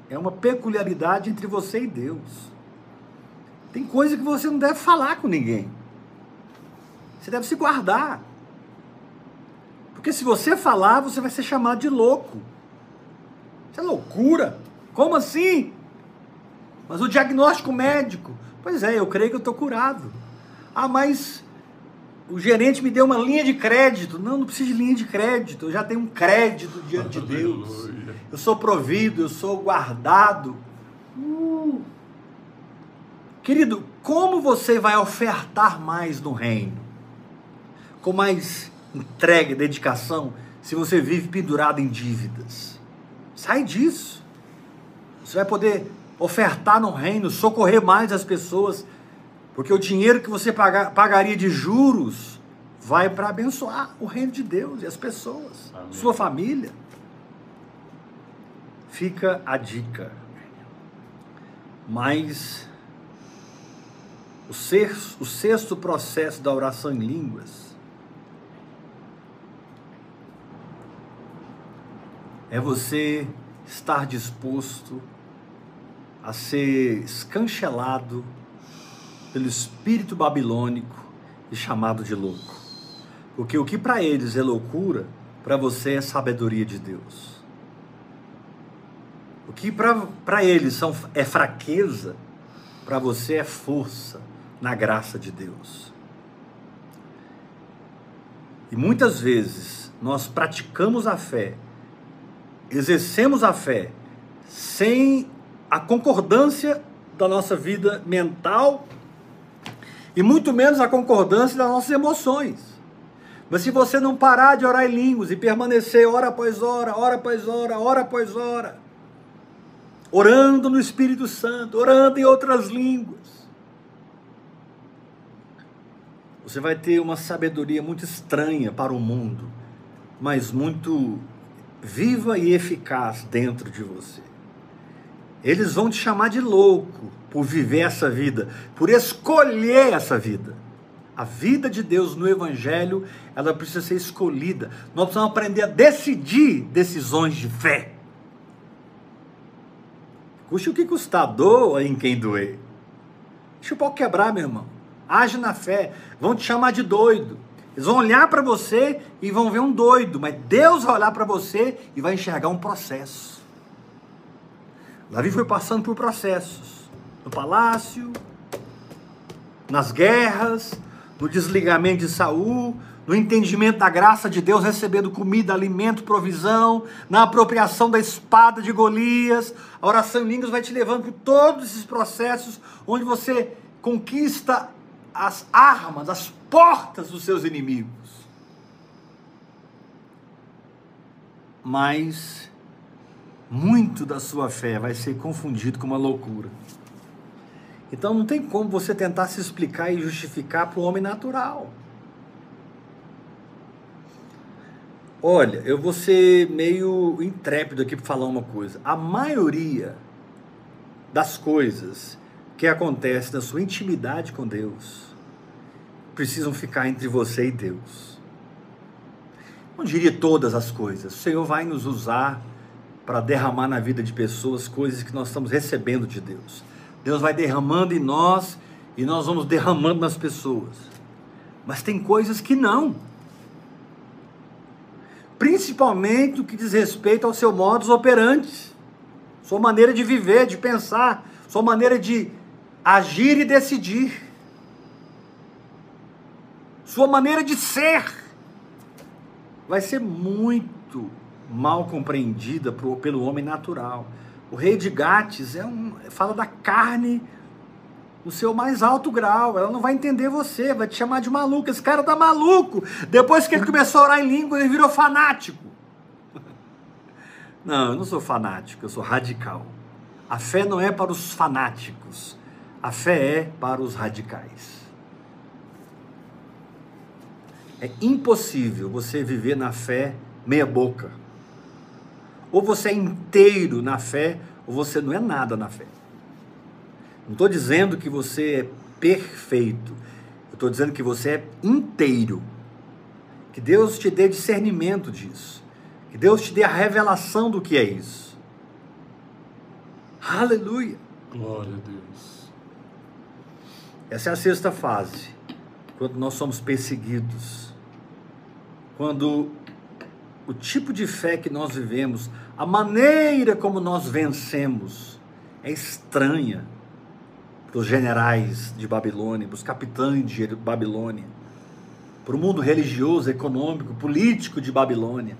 É uma peculiaridade entre você e Deus. Tem coisa que você não deve falar com ninguém. Você deve se guardar. Porque se você falar, você vai ser chamado de louco. Isso é loucura. Como assim? Mas o diagnóstico médico Pois é, eu creio que eu estou curado. Ah, mas o gerente me deu uma linha de crédito. Não, não preciso de linha de crédito. Eu já tenho um crédito diante de Deus. Eu sou provido, eu sou guardado. Uh. Querido, como você vai ofertar mais no reino? Com mais entrega, dedicação, se você vive pendurado em dívidas? Sai disso. Você vai poder ofertar no reino, socorrer mais as pessoas, porque o dinheiro que você pagar, pagaria de juros vai para abençoar o reino de Deus e as pessoas, Amém. sua família. fica a dica. Mas o sexto, o sexto processo da oração em línguas é você estar disposto a ser escanchelado pelo espírito babilônico e chamado de louco. Porque o que para eles é loucura, para você é sabedoria de Deus. O que para eles são, é fraqueza, para você é força na graça de Deus. E muitas vezes nós praticamos a fé, exercemos a fé, sem a concordância da nossa vida mental e muito menos a concordância das nossas emoções. Mas se você não parar de orar em línguas e permanecer hora após hora, hora após hora, hora após hora, orando no Espírito Santo, orando em outras línguas, você vai ter uma sabedoria muito estranha para o mundo, mas muito viva e eficaz dentro de você. Eles vão te chamar de louco por viver essa vida, por escolher essa vida. A vida de Deus no Evangelho, ela precisa ser escolhida. Nós precisamos aprender a decidir decisões de fé. Custe o que custar, doa em quem doer. Deixa o pau quebrar, meu irmão. Age na fé. Vão te chamar de doido. Eles vão olhar para você e vão ver um doido, mas Deus vai olhar para você e vai enxergar um processo. Davi foi passando por processos no palácio, nas guerras, no desligamento de Saul, no entendimento da graça de Deus, recebendo comida, alimento, provisão, na apropriação da espada de Golias. A oração em línguas vai te levando por todos esses processos onde você conquista as armas, as portas dos seus inimigos. Mas muito da sua fé vai ser confundido com uma loucura. Então não tem como você tentar se explicar e justificar para o homem natural. Olha, eu vou ser meio intrépido aqui para falar uma coisa. A maioria das coisas que acontecem na sua intimidade com Deus precisam ficar entre você e Deus. Não diria todas as coisas. O Senhor vai nos usar para derramar na vida de pessoas coisas que nós estamos recebendo de Deus. Deus vai derramando em nós e nós vamos derramando nas pessoas. Mas tem coisas que não. Principalmente o que diz respeito ao seu modus operandi, sua maneira de viver, de pensar, sua maneira de agir e decidir, sua maneira de ser. Vai ser muito mal compreendida pelo homem natural. O rei de Gates é um, fala da carne no seu mais alto grau. Ela não vai entender você, vai te chamar de maluco. Esse cara tá maluco. Depois que ele começou a orar em língua, ele virou fanático. [laughs] Não, eu não sou fanático, eu sou radical. A fé não é para os fanáticos, a fé é para os radicais. É impossível você viver na fé meia boca. Ou você é inteiro na fé, ou você não é nada na fé. Não estou dizendo que você é perfeito. Eu estou dizendo que você é inteiro. Que Deus te dê discernimento disso. Que Deus te dê a revelação do que é isso. Aleluia. Glória a Deus. Essa é a sexta fase. Quando nós somos perseguidos. Quando o tipo de fé que nós vivemos, a maneira como nós vencemos é estranha para os generais de Babilônia, para os capitães de Babilônia, para o mundo religioso, econômico, político de Babilônia.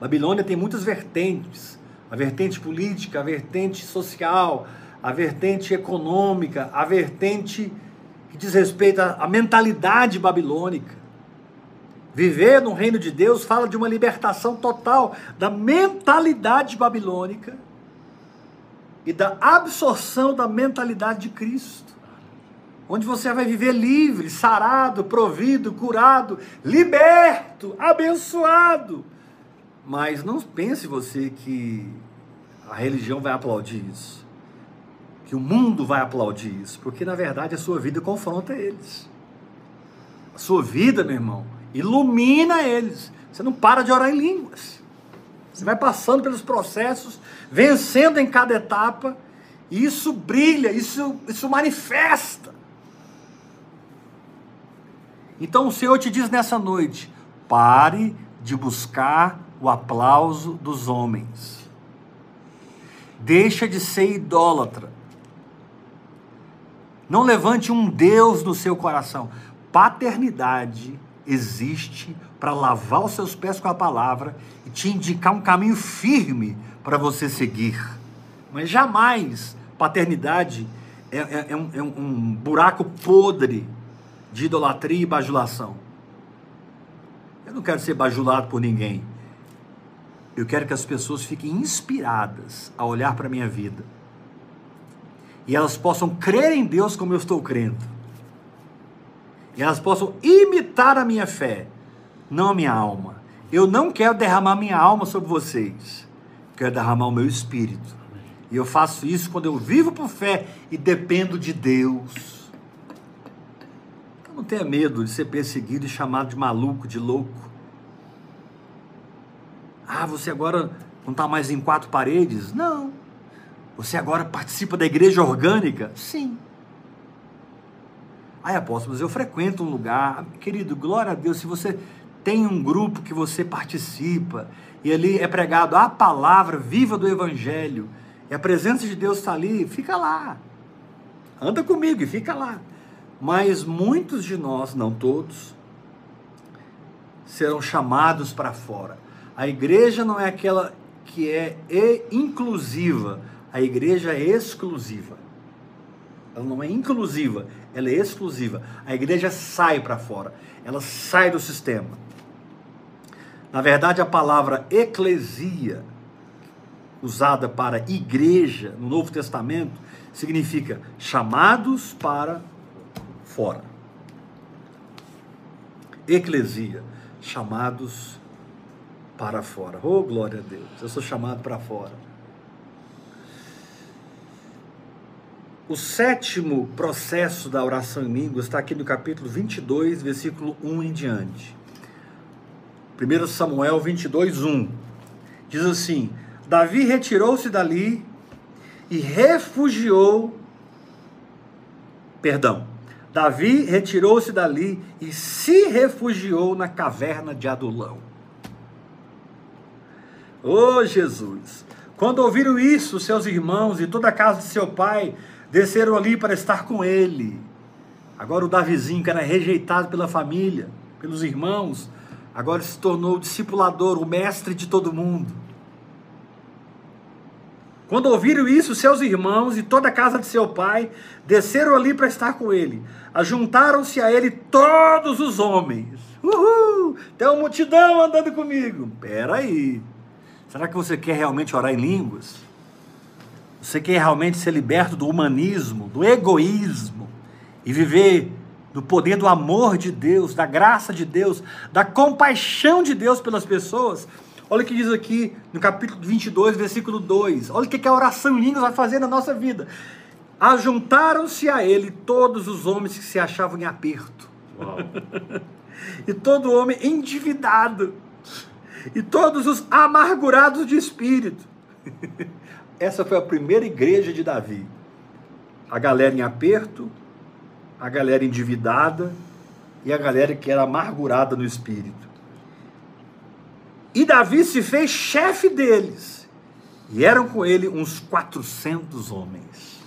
Babilônia tem muitas vertentes: a vertente política, a vertente social, a vertente econômica, a vertente que diz respeito à mentalidade babilônica. Viver no reino de Deus fala de uma libertação total da mentalidade babilônica e da absorção da mentalidade de Cristo. Onde você vai viver livre, sarado, provido, curado, liberto, abençoado. Mas não pense você que a religião vai aplaudir isso, que o mundo vai aplaudir isso, porque na verdade a sua vida confronta eles. A sua vida, meu irmão, ilumina eles. Você não para de orar em línguas. Você vai passando pelos processos, vencendo em cada etapa, e isso brilha, isso, isso manifesta. Então o Senhor te diz nessa noite: pare de buscar o aplauso dos homens. Deixa de ser idólatra. Não levante um Deus no seu coração. Paternidade existe para lavar os seus pés com a palavra e te indicar um caminho firme para você seguir. Mas jamais paternidade é, é, é, um, é um buraco podre de idolatria e bajulação. Eu não quero ser bajulado por ninguém. Eu quero que as pessoas fiquem inspiradas a olhar para a minha vida. E elas possam crer em Deus como eu estou crendo. E elas possam imitar a minha fé, não a minha alma. Eu não quero derramar minha alma sobre vocês. quero derramar o meu espírito. E eu faço isso quando eu vivo por fé e dependo de Deus. Não tenha medo de ser perseguido e chamado de maluco, de louco. Ah, você agora não está mais em quatro paredes? Não. Você agora participa da igreja orgânica? Sim. Ai, apóstolo, mas eu frequento um lugar. Querido, glória a Deus, se você tem um grupo que você participa e ali é pregado a palavra viva do Evangelho e a presença de Deus está ali, fica lá. Anda comigo e fica lá. Mas muitos de nós, não todos, serão chamados para fora. A igreja não é aquela que é inclusiva, a igreja é exclusiva. Ela não é inclusiva, ela é exclusiva. A igreja sai para fora, ela sai do sistema. Na verdade, a palavra eclesia, usada para igreja no Novo Testamento, significa chamados para fora. Eclesia, chamados para fora. Oh, glória a Deus, eu sou chamado para fora. O sétimo processo da oração em línguas está aqui no capítulo 22, versículo 1 em diante. 1 Samuel 22, 1. Diz assim: Davi retirou-se dali e refugiou. Perdão. Davi retirou-se dali e se refugiou na caverna de Adulão. Oh Jesus! Quando ouviram isso, seus irmãos e toda a casa de seu pai desceram ali para estar com ele. Agora o Davizinho, que era rejeitado pela família, pelos irmãos, agora se tornou o discipulador, o mestre de todo mundo. Quando ouviram isso, seus irmãos e toda a casa de seu pai desceram ali para estar com ele. Ajuntaram-se a ele todos os homens. Uhul! Tem uma multidão andando comigo. Pera aí. Será que você quer realmente orar em línguas? Você quer realmente ser liberto do humanismo, do egoísmo e viver do poder do amor de Deus, da graça de Deus, da compaixão de Deus pelas pessoas? Olha o que diz aqui no capítulo 22, versículo 2. Olha o que a oração em línguas vai fazer na nossa vida. Ajuntaram-se a ele todos os homens que se achavam em aperto. [laughs] e todo homem endividado. E todos os amargurados de espírito. Essa foi a primeira igreja de Davi. A galera em aperto, a galera endividada e a galera que era amargurada no espírito. E Davi se fez chefe deles. E eram com ele uns 400 homens.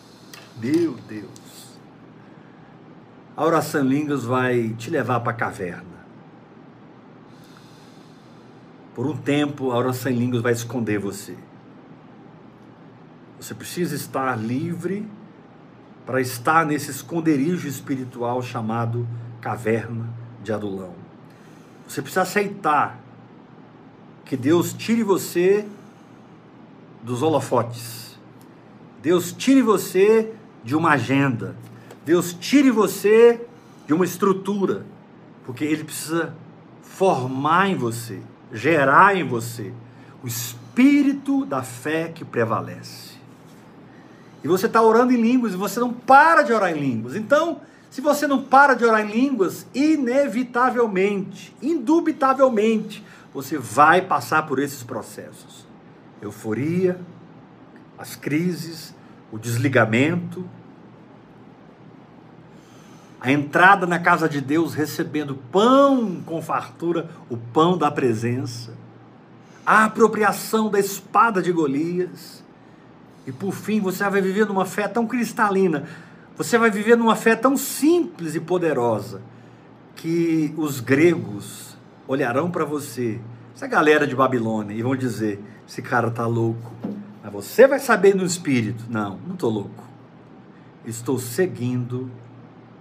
Meu Deus. A oração em línguas vai te levar para a caverna. Por um tempo, a oração em línguas vai esconder você. Você precisa estar livre para estar nesse esconderijo espiritual chamado caverna de Adulão. Você precisa aceitar que Deus tire você dos holofotes. Deus tire você de uma agenda. Deus tire você de uma estrutura, porque ele precisa formar em você, gerar em você o espírito da fé que prevalece. E você está orando em línguas e você não para de orar em línguas. Então, se você não para de orar em línguas, inevitavelmente, indubitavelmente, você vai passar por esses processos. Euforia, as crises, o desligamento, a entrada na casa de Deus recebendo pão com fartura, o pão da presença, a apropriação da espada de Golias, e por fim você vai viver numa fé tão cristalina, você vai viver numa fé tão simples e poderosa, que os gregos olharão para você, essa galera de Babilônia, e vão dizer: esse cara tá louco. Mas você vai saber no espírito: não, não estou louco. Estou seguindo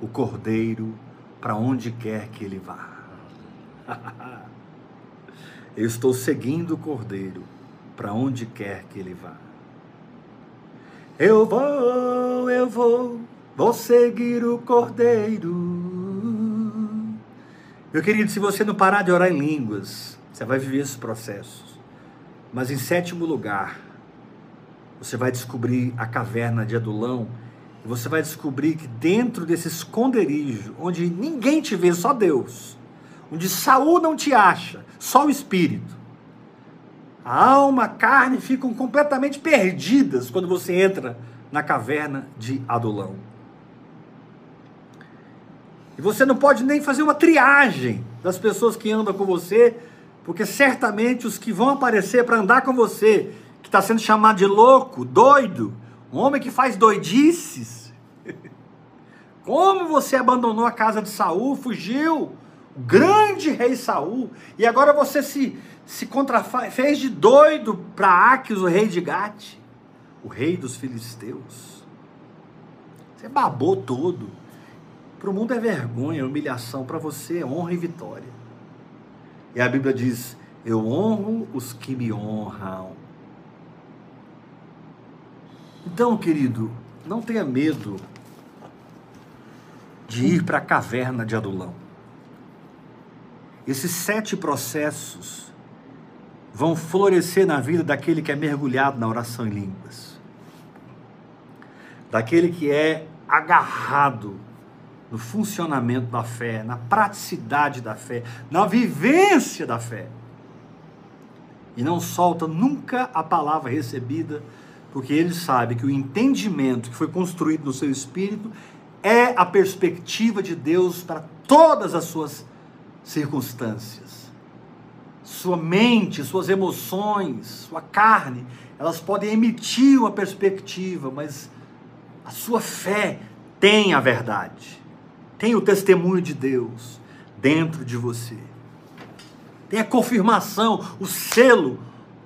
o cordeiro para onde quer que ele vá. [laughs] Eu estou seguindo o cordeiro para onde quer que ele vá. Eu vou, eu vou, vou seguir o cordeiro. Meu querido, se você não parar de orar em línguas, você vai viver esses processos. Mas em sétimo lugar, você vai descobrir a caverna de Adulão e você vai descobrir que dentro desse esconderijo, onde ninguém te vê, só Deus, onde Saul não te acha, só o espírito. A alma, a carne ficam completamente perdidas quando você entra na caverna de Adulão. E você não pode nem fazer uma triagem das pessoas que andam com você porque certamente os que vão aparecer para andar com você, que está sendo chamado de louco, doido, um homem que faz doidices. [laughs] Como você abandonou a casa de Saul, fugiu, o grande rei Saul, e agora você se, se fez de doido para Aques, o rei de Gate, o rei dos filisteus. Você babou todo. Para o mundo é vergonha, humilhação, para você é honra e vitória. E a Bíblia diz: Eu honro os que me honram. Então, querido, não tenha medo de ir para a caverna de Adulão. Esses sete processos vão florescer na vida daquele que é mergulhado na oração em línguas, daquele que é agarrado no funcionamento da fé, na praticidade da fé, na vivência da fé. E não solta nunca a palavra recebida, porque ele sabe que o entendimento que foi construído no seu espírito é a perspectiva de Deus para todas as suas circunstâncias. Sua mente, suas emoções, sua carne, elas podem emitir uma perspectiva, mas a sua fé tem a verdade tem o testemunho de Deus dentro de você. Tem a confirmação, o selo,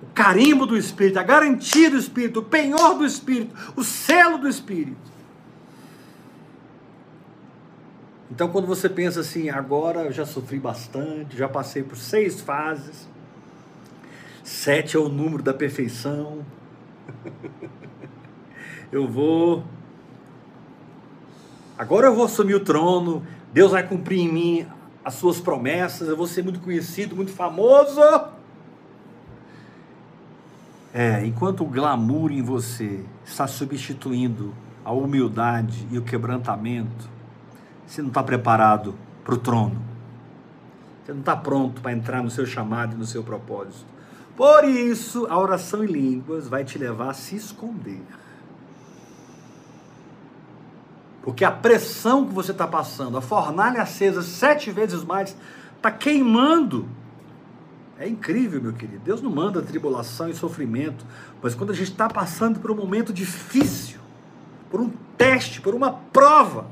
o carimbo do Espírito, a garantia do Espírito, o penhor do Espírito, o selo do Espírito. Então, quando você pensa assim, agora eu já sofri bastante, já passei por seis fases, sete é o número da perfeição, [laughs] eu vou Agora eu vou assumir o trono, Deus vai cumprir em mim as suas promessas, eu vou ser muito conhecido, muito famoso. É, enquanto o glamour em você está substituindo a humildade e o quebrantamento, você não está preparado para o trono. Você não está pronto para entrar no seu chamado e no seu propósito. Por isso, a oração em línguas vai te levar a se esconder. Porque a pressão que você está passando, a fornalha acesa sete vezes mais, está queimando. É incrível, meu querido. Deus não manda tribulação e sofrimento, mas quando a gente está passando por um momento difícil, por um teste, por uma prova,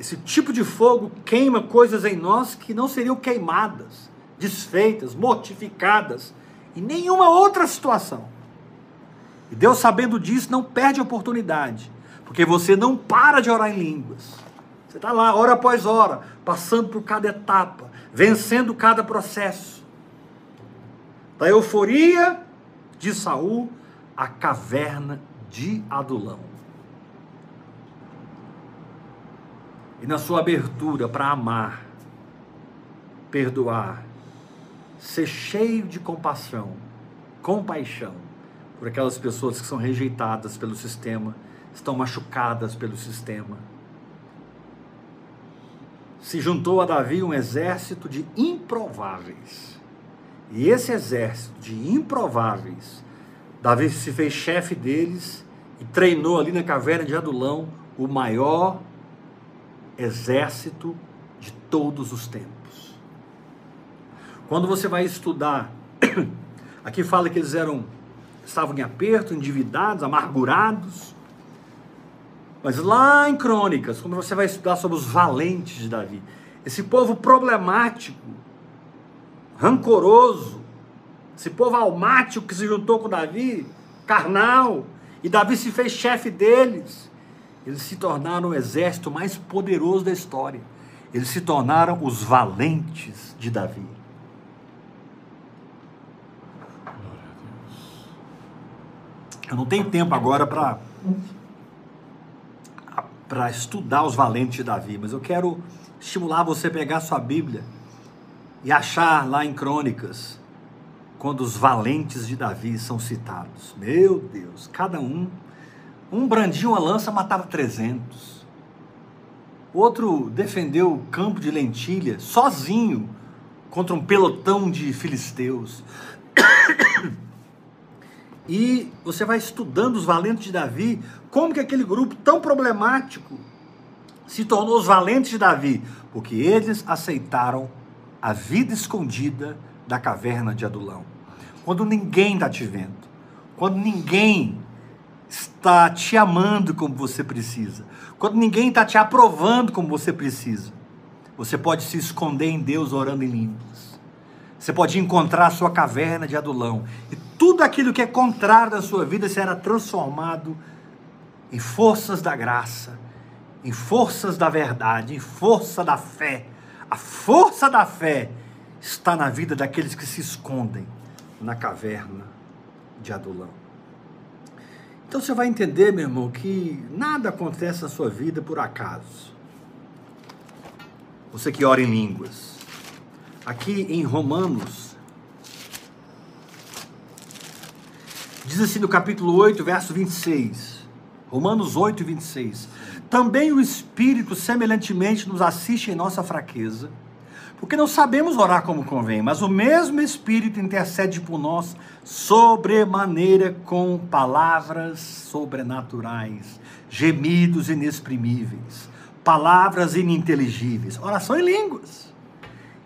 esse tipo de fogo queima coisas em nós que não seriam queimadas, desfeitas, mortificadas em nenhuma outra situação. E Deus, sabendo disso, não perde a oportunidade porque você não para de orar em línguas. Você está lá, hora após hora, passando por cada etapa, vencendo cada processo. Da euforia de Saul à caverna de Adulão. E na sua abertura para amar, perdoar, ser cheio de compaixão, compaixão por aquelas pessoas que são rejeitadas pelo sistema, estão machucadas pelo sistema. Se juntou a Davi um exército de improváveis. E esse exército de improváveis, Davi se fez chefe deles e treinou ali na caverna de Adulão o maior exército de todos os tempos. Quando você vai estudar, [clears throat] aqui fala que eles eram estavam em aperto, endividados, amargurados. Mas lá em Crônicas, quando você vai estudar sobre os valentes de Davi, esse povo problemático, rancoroso, esse povo almático que se juntou com Davi, carnal, e Davi se fez chefe deles. Eles se tornaram o exército mais poderoso da história. Eles se tornaram os valentes de Davi. Eu não tenho tempo agora para para estudar os valentes de Davi, mas eu quero estimular você a pegar sua Bíblia e achar lá em Crônicas quando os valentes de Davi são citados. Meu Deus, cada um um brandiu uma lança, matava 300. Outro defendeu o campo de lentilha sozinho contra um pelotão de filisteus. [coughs] E você vai estudando os valentes de Davi, como que aquele grupo tão problemático se tornou os valentes de Davi, porque eles aceitaram a vida escondida da caverna de Adulão. Quando ninguém está te vendo, quando ninguém está te amando como você precisa, quando ninguém está te aprovando como você precisa, você pode se esconder em Deus orando em línguas. Você pode encontrar a sua caverna de adulão. E tudo aquilo que é contrário da sua vida será transformado em forças da graça, em forças da verdade, em força da fé. A força da fé está na vida daqueles que se escondem na caverna de Adulão. Então você vai entender, meu irmão, que nada acontece na sua vida por acaso. Você que ora em línguas. Aqui em Romanos, diz assim no capítulo 8, verso 26. Romanos 8, 26. Também o Espírito semelhantemente nos assiste em nossa fraqueza porque não sabemos orar como convém, mas o mesmo Espírito intercede por nós sobremaneira com palavras sobrenaturais, gemidos inexprimíveis, palavras ininteligíveis, oração em línguas.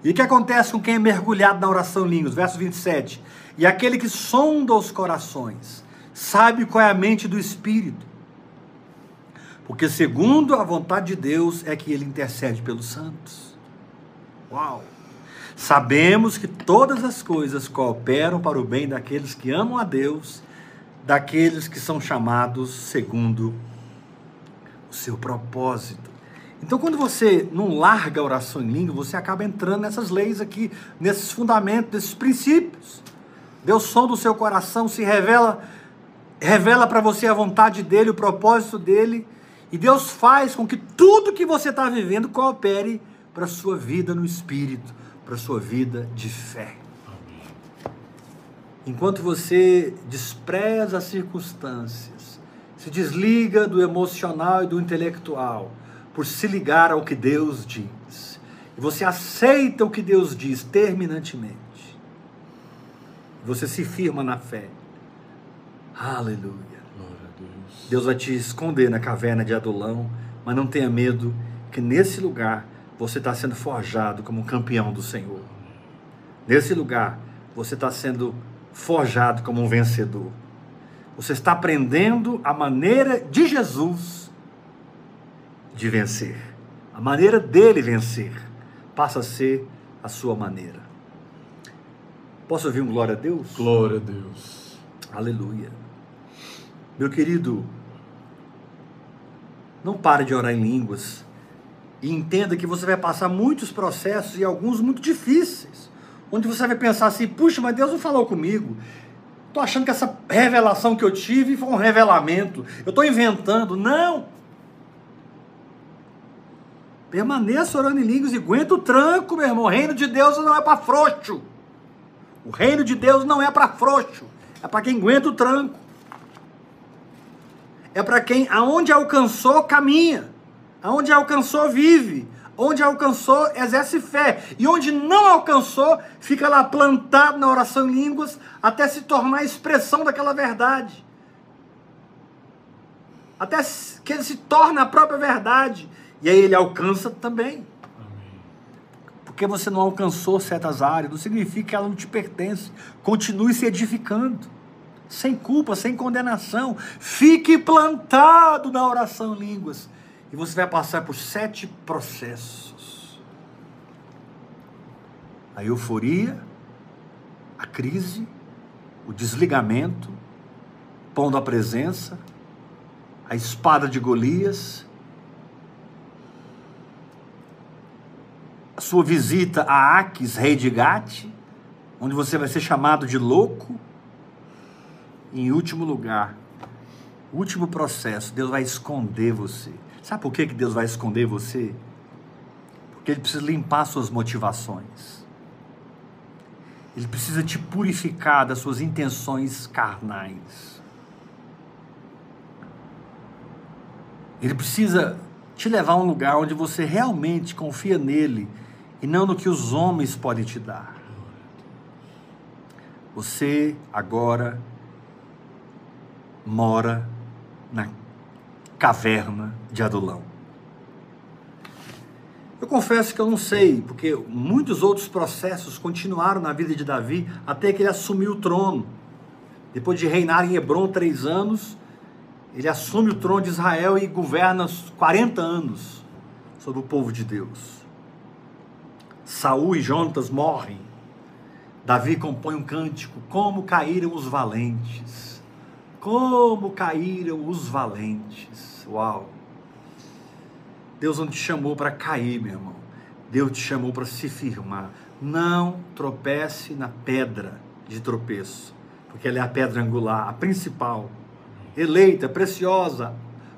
E o que acontece com quem é mergulhado na oração em línguas? Verso 27. E aquele que sonda os corações, sabe qual é a mente do Espírito. Porque segundo a vontade de Deus é que ele intercede pelos santos. Uau! Sabemos que todas as coisas cooperam para o bem daqueles que amam a Deus, daqueles que são chamados segundo o seu propósito. Então, quando você não larga a oração em língua, você acaba entrando nessas leis aqui, nesses fundamentos, nesses princípios. Deus som do seu coração, se revela, revela para você a vontade dele, o propósito dele, e Deus faz com que tudo que você está vivendo coopere para a sua vida no espírito, para a sua vida de fé. Enquanto você despreza as circunstâncias, se desliga do emocional e do intelectual, por se ligar ao que Deus diz, e você aceita o que Deus diz terminantemente, você se firma na fé. Aleluia. Deus. Deus vai te esconder na caverna de Adulão, mas não tenha medo que nesse lugar você está sendo forjado como um campeão do Senhor. Nesse lugar, você está sendo forjado como um vencedor. Você está aprendendo a maneira de Jesus de vencer. A maneira dele vencer passa a ser a sua maneira. Posso ouvir um glória a Deus? Glória a Deus. Aleluia. Meu querido, não pare de orar em línguas e entenda que você vai passar muitos processos e alguns muito difíceis, onde você vai pensar assim: puxa, mas Deus não falou comigo. Estou achando que essa revelação que eu tive foi um revelamento. Eu estou inventando. Não! Permaneça orando em línguas e aguenta o tranco, meu irmão. O reino de Deus não é para frouxo. O reino de Deus não é para frouxo. É para quem aguenta o tranco. É para quem aonde alcançou caminha, aonde alcançou vive, onde alcançou exerce fé e onde não alcançou fica lá plantado na oração em línguas até se tornar a expressão daquela verdade. Até que ele se torne a própria verdade e aí ele alcança também. Porque você não alcançou certas áreas, não significa que ela não te pertence. Continue se edificando sem culpa, sem condenação. Fique plantado na oração em línguas. E você vai passar por sete processos: a euforia, a crise, o desligamento, pondo a presença, a espada de Golias, a sua visita a Aques, rei de Gate, onde você vai ser chamado de louco em último lugar, último processo, Deus vai esconder você. Sabe por que, Deus vai esconder você? Porque Ele precisa limpar suas motivações. Ele precisa te purificar das suas intenções carnais. Ele precisa te levar a um lugar onde você realmente confia nele e não no que os homens podem te dar. Você agora mora na caverna de Adulão. Eu confesso que eu não sei, porque muitos outros processos continuaram na vida de Davi até que ele assumiu o trono. Depois de reinar em Hebron três anos, ele assume o trono de Israel e governa 40 anos sobre o povo de Deus. Saul e Jonatas morrem. Davi compõe um cântico: Como caíram os valentes como caíram os valentes. Uau! Deus não te chamou para cair, meu irmão. Deus te chamou para se firmar. Não tropece na pedra de tropeço, porque ela é a pedra angular, a principal, eleita, preciosa,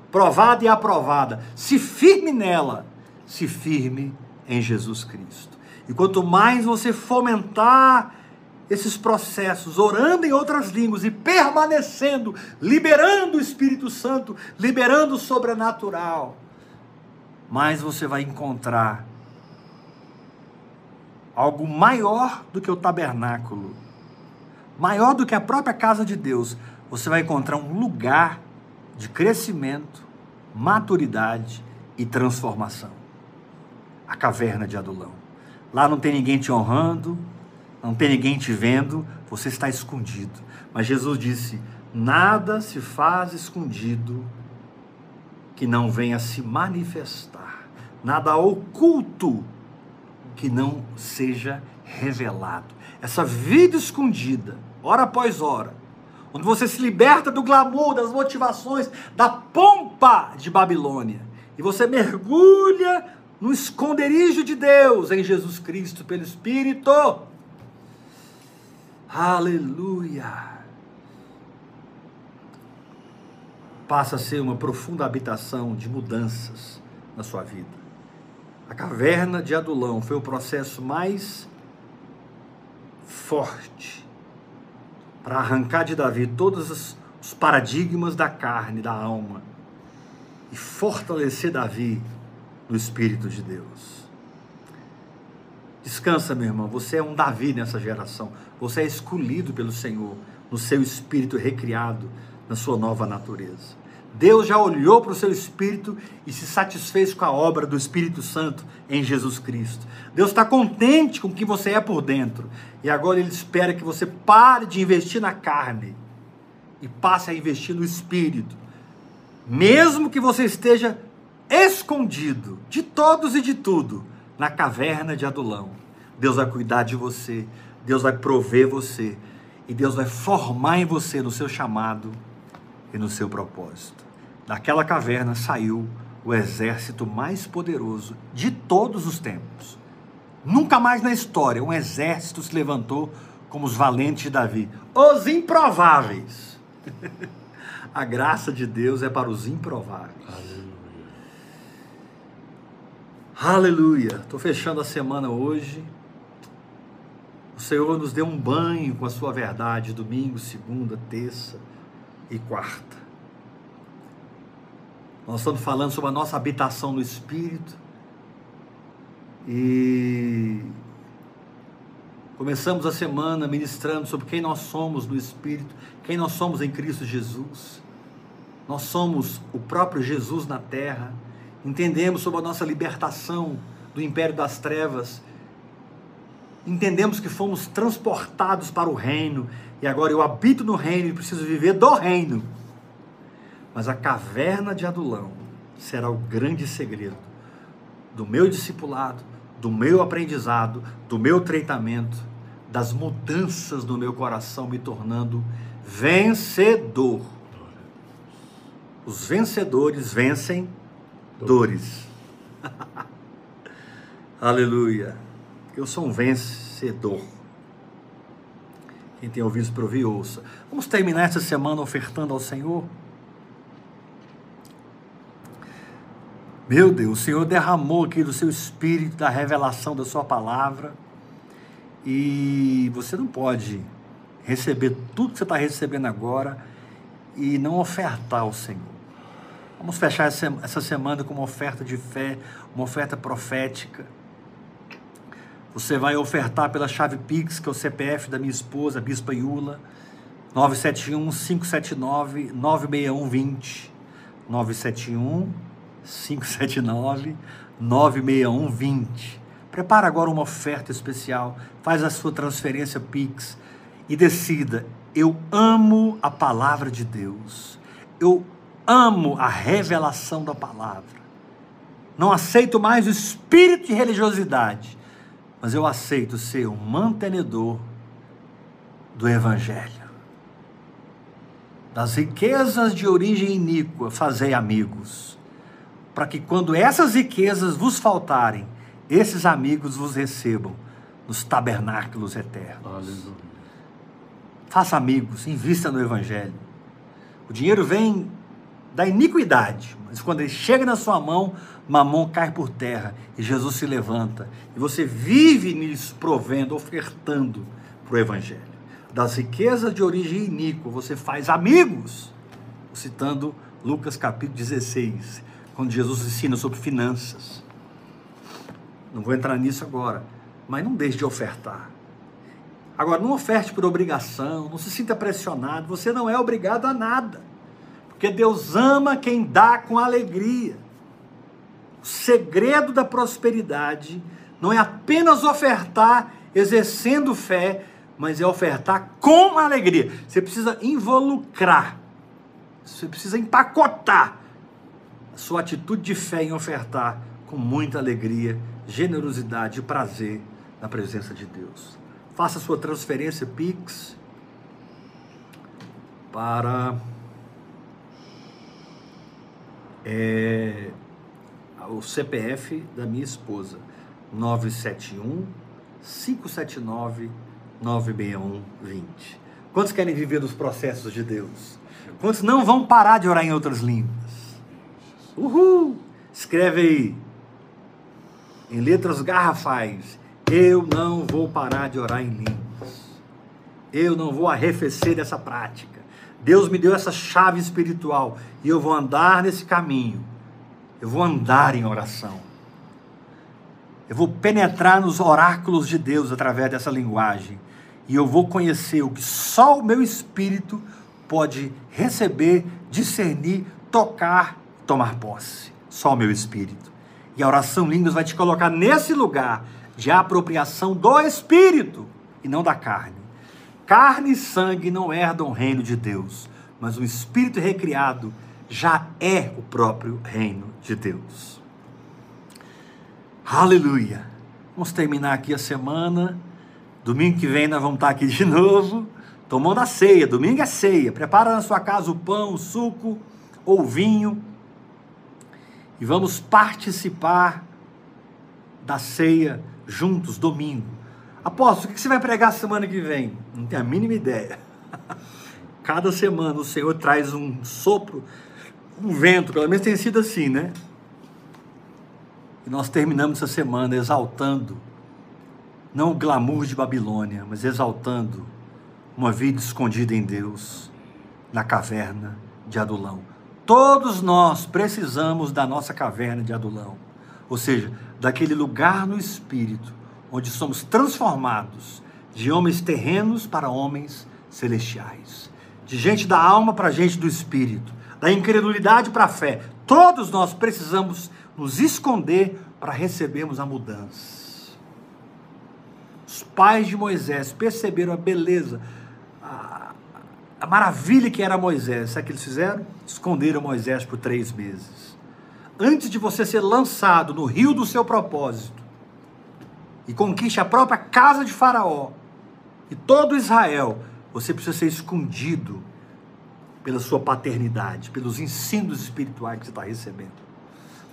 provada e aprovada. Se firme nela, se firme em Jesus Cristo. E quanto mais você fomentar esses processos, orando em outras línguas e permanecendo, liberando o Espírito Santo, liberando o sobrenatural, mais você vai encontrar algo maior do que o tabernáculo, maior do que a própria casa de Deus. Você vai encontrar um lugar de crescimento, maturidade e transformação. A caverna de Adulão. Lá não tem ninguém te honrando, não tem ninguém te vendo, você está escondido. Mas Jesus disse: nada se faz escondido que não venha se manifestar, nada oculto que não seja revelado. Essa vida escondida, hora após hora, onde você se liberta do glamour, das motivações, da pompa de Babilônia, e você mergulha no esconderijo de Deus em Jesus Cristo pelo Espírito Aleluia! Passa a ser uma profunda habitação de mudanças na sua vida. A caverna de Adulão foi o processo mais forte para arrancar de Davi todos os paradigmas da carne, da alma e fortalecer Davi no Espírito de Deus. Descansa, meu irmão, você é um Davi nessa geração. Você é escolhido pelo Senhor no seu espírito recriado, na sua nova natureza. Deus já olhou para o seu espírito e se satisfez com a obra do Espírito Santo em Jesus Cristo. Deus está contente com o que você é por dentro. E agora Ele espera que você pare de investir na carne e passe a investir no espírito. Mesmo que você esteja escondido de todos e de tudo na caverna de Adulão, Deus vai cuidar de você Deus vai prover você e Deus vai formar em você no seu chamado e no seu propósito. Daquela caverna saiu o exército mais poderoso de todos os tempos. Nunca mais na história um exército se levantou como os valentes de Davi, os improváveis. [laughs] A graça de Deus é para os improváveis. Aleluia. Estou fechando a semana hoje O Senhor nos deu um banho com a sua verdade, domingo, segunda, terça e quarta. Nós estamos falando sobre a nossa habitação no Espírito. E começamos a semana ministrando sobre quem nós somos no Espírito, quem nós somos em Cristo Jesus. Nós somos o próprio Jesus na terra. Entendemos sobre a nossa libertação do império das trevas entendemos que fomos transportados para o reino e agora eu habito no reino e preciso viver do reino. Mas a caverna de Adulão será o grande segredo do meu discipulado, do meu aprendizado, do meu treinamento, das mudanças no meu coração, me tornando vencedor. Os vencedores vencem dores. [laughs] Aleluia. Eu sou um vencedor. Quem tem ouvidos para ouvir, ouça. Vamos terminar essa semana ofertando ao Senhor? Meu Deus, o Senhor derramou aqui do seu espírito, da revelação da sua palavra. E você não pode receber tudo que você está recebendo agora e não ofertar ao Senhor. Vamos fechar essa semana com uma oferta de fé, uma oferta profética você vai ofertar pela chave Pix, que é o CPF da minha esposa, Bispa Iula, 971 579 96120. 971 579 96120. Prepara agora uma oferta especial, faz a sua transferência Pix e decida: eu amo a palavra de Deus. Eu amo a revelação da palavra. Não aceito mais o espírito de religiosidade mas eu aceito ser um mantenedor do Evangelho. Das riquezas de origem iníqua, fazei amigos, para que quando essas riquezas vos faltarem, esses amigos vos recebam nos tabernáculos eternos. Aleluia. Faça amigos, invista no Evangelho. O dinheiro vem da iniquidade, mas quando ele chega na sua mão, mamão cai por terra e Jesus se levanta. E você vive nisso, provendo, ofertando para o Evangelho. Das riquezas de origem iníqua, você faz amigos. Citando Lucas capítulo 16, quando Jesus ensina sobre finanças. Não vou entrar nisso agora, mas não deixe de ofertar. Agora, não oferte por obrigação, não se sinta pressionado, você não é obrigado a nada. Porque Deus ama quem dá com alegria. O segredo da prosperidade não é apenas ofertar exercendo fé, mas é ofertar com alegria. Você precisa involucrar, você precisa empacotar a sua atitude de fé em ofertar com muita alegria, generosidade e prazer na presença de Deus. Faça sua transferência Pix para é, o CPF da minha esposa, 971 579 96120. Quantos querem viver dos processos de Deus? Quantos não vão parar de orar em outras línguas? Uhul! Escreve aí, em letras garrafais: Eu não vou parar de orar em línguas. Eu não vou arrefecer dessa prática. Deus me deu essa chave espiritual e eu vou andar nesse caminho. Eu vou andar em oração. Eu vou penetrar nos oráculos de Deus através dessa linguagem. E eu vou conhecer o que só o meu espírito pode receber, discernir, tocar, tomar posse. Só o meu espírito. E a oração línguas vai te colocar nesse lugar de apropriação do espírito e não da carne. Carne e sangue não herdam o reino de Deus, mas o espírito recriado já é o próprio reino de Deus. Aleluia! Vamos terminar aqui a semana. Domingo que vem nós vamos estar aqui de [laughs] novo, tomando a ceia. Domingo é ceia. Prepara na sua casa o pão, o suco ou o vinho. E vamos participar da ceia juntos, domingo. Apóstolo, o que você vai pregar semana que vem? Não tenho a mínima ideia. [laughs] Cada semana o Senhor traz um sopro, um vento, pelo menos tem sido assim, né? E nós terminamos essa semana exaltando não o glamour de Babilônia, mas exaltando uma vida escondida em Deus, na caverna de Adulão. Todos nós precisamos da nossa caverna de Adulão, ou seja, daquele lugar no espírito onde somos transformados de homens terrenos para homens celestiais, de gente da alma para gente do espírito, da incredulidade para a fé. Todos nós precisamos nos esconder para recebermos a mudança. Os pais de Moisés perceberam a beleza, a, a maravilha que era Moisés. Sabe o que eles fizeram? Esconderam Moisés por três meses. Antes de você ser lançado no rio do seu propósito e conquiste a própria casa de Faraó e todo Israel, você precisa ser escondido pela sua paternidade, pelos ensinos espirituais que você está recebendo.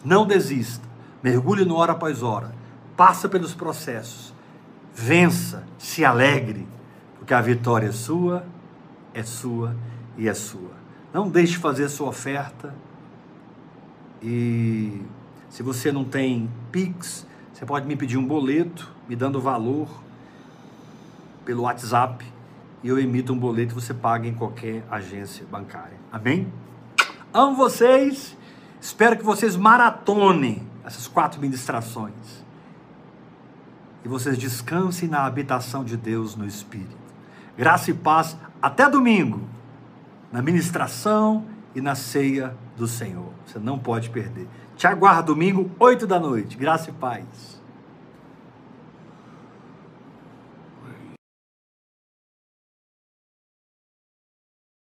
Não desista. Mergulhe no hora após hora. Passa pelos processos. Vença, se alegre, porque a vitória é sua, é sua e é sua. Não deixe de fazer sua oferta. E se você não tem Pix, você pode me pedir um boleto, me dando valor pelo WhatsApp, e eu emito um boleto e você paga em qualquer agência bancária. Amém? Amo vocês. Espero que vocês maratonem essas quatro ministrações. E vocês descansem na habitação de Deus no Espírito. Graça e paz até domingo, na ministração e na ceia do Senhor. Você não pode perder. Te aguardo domingo, oito da noite. Graça e paz.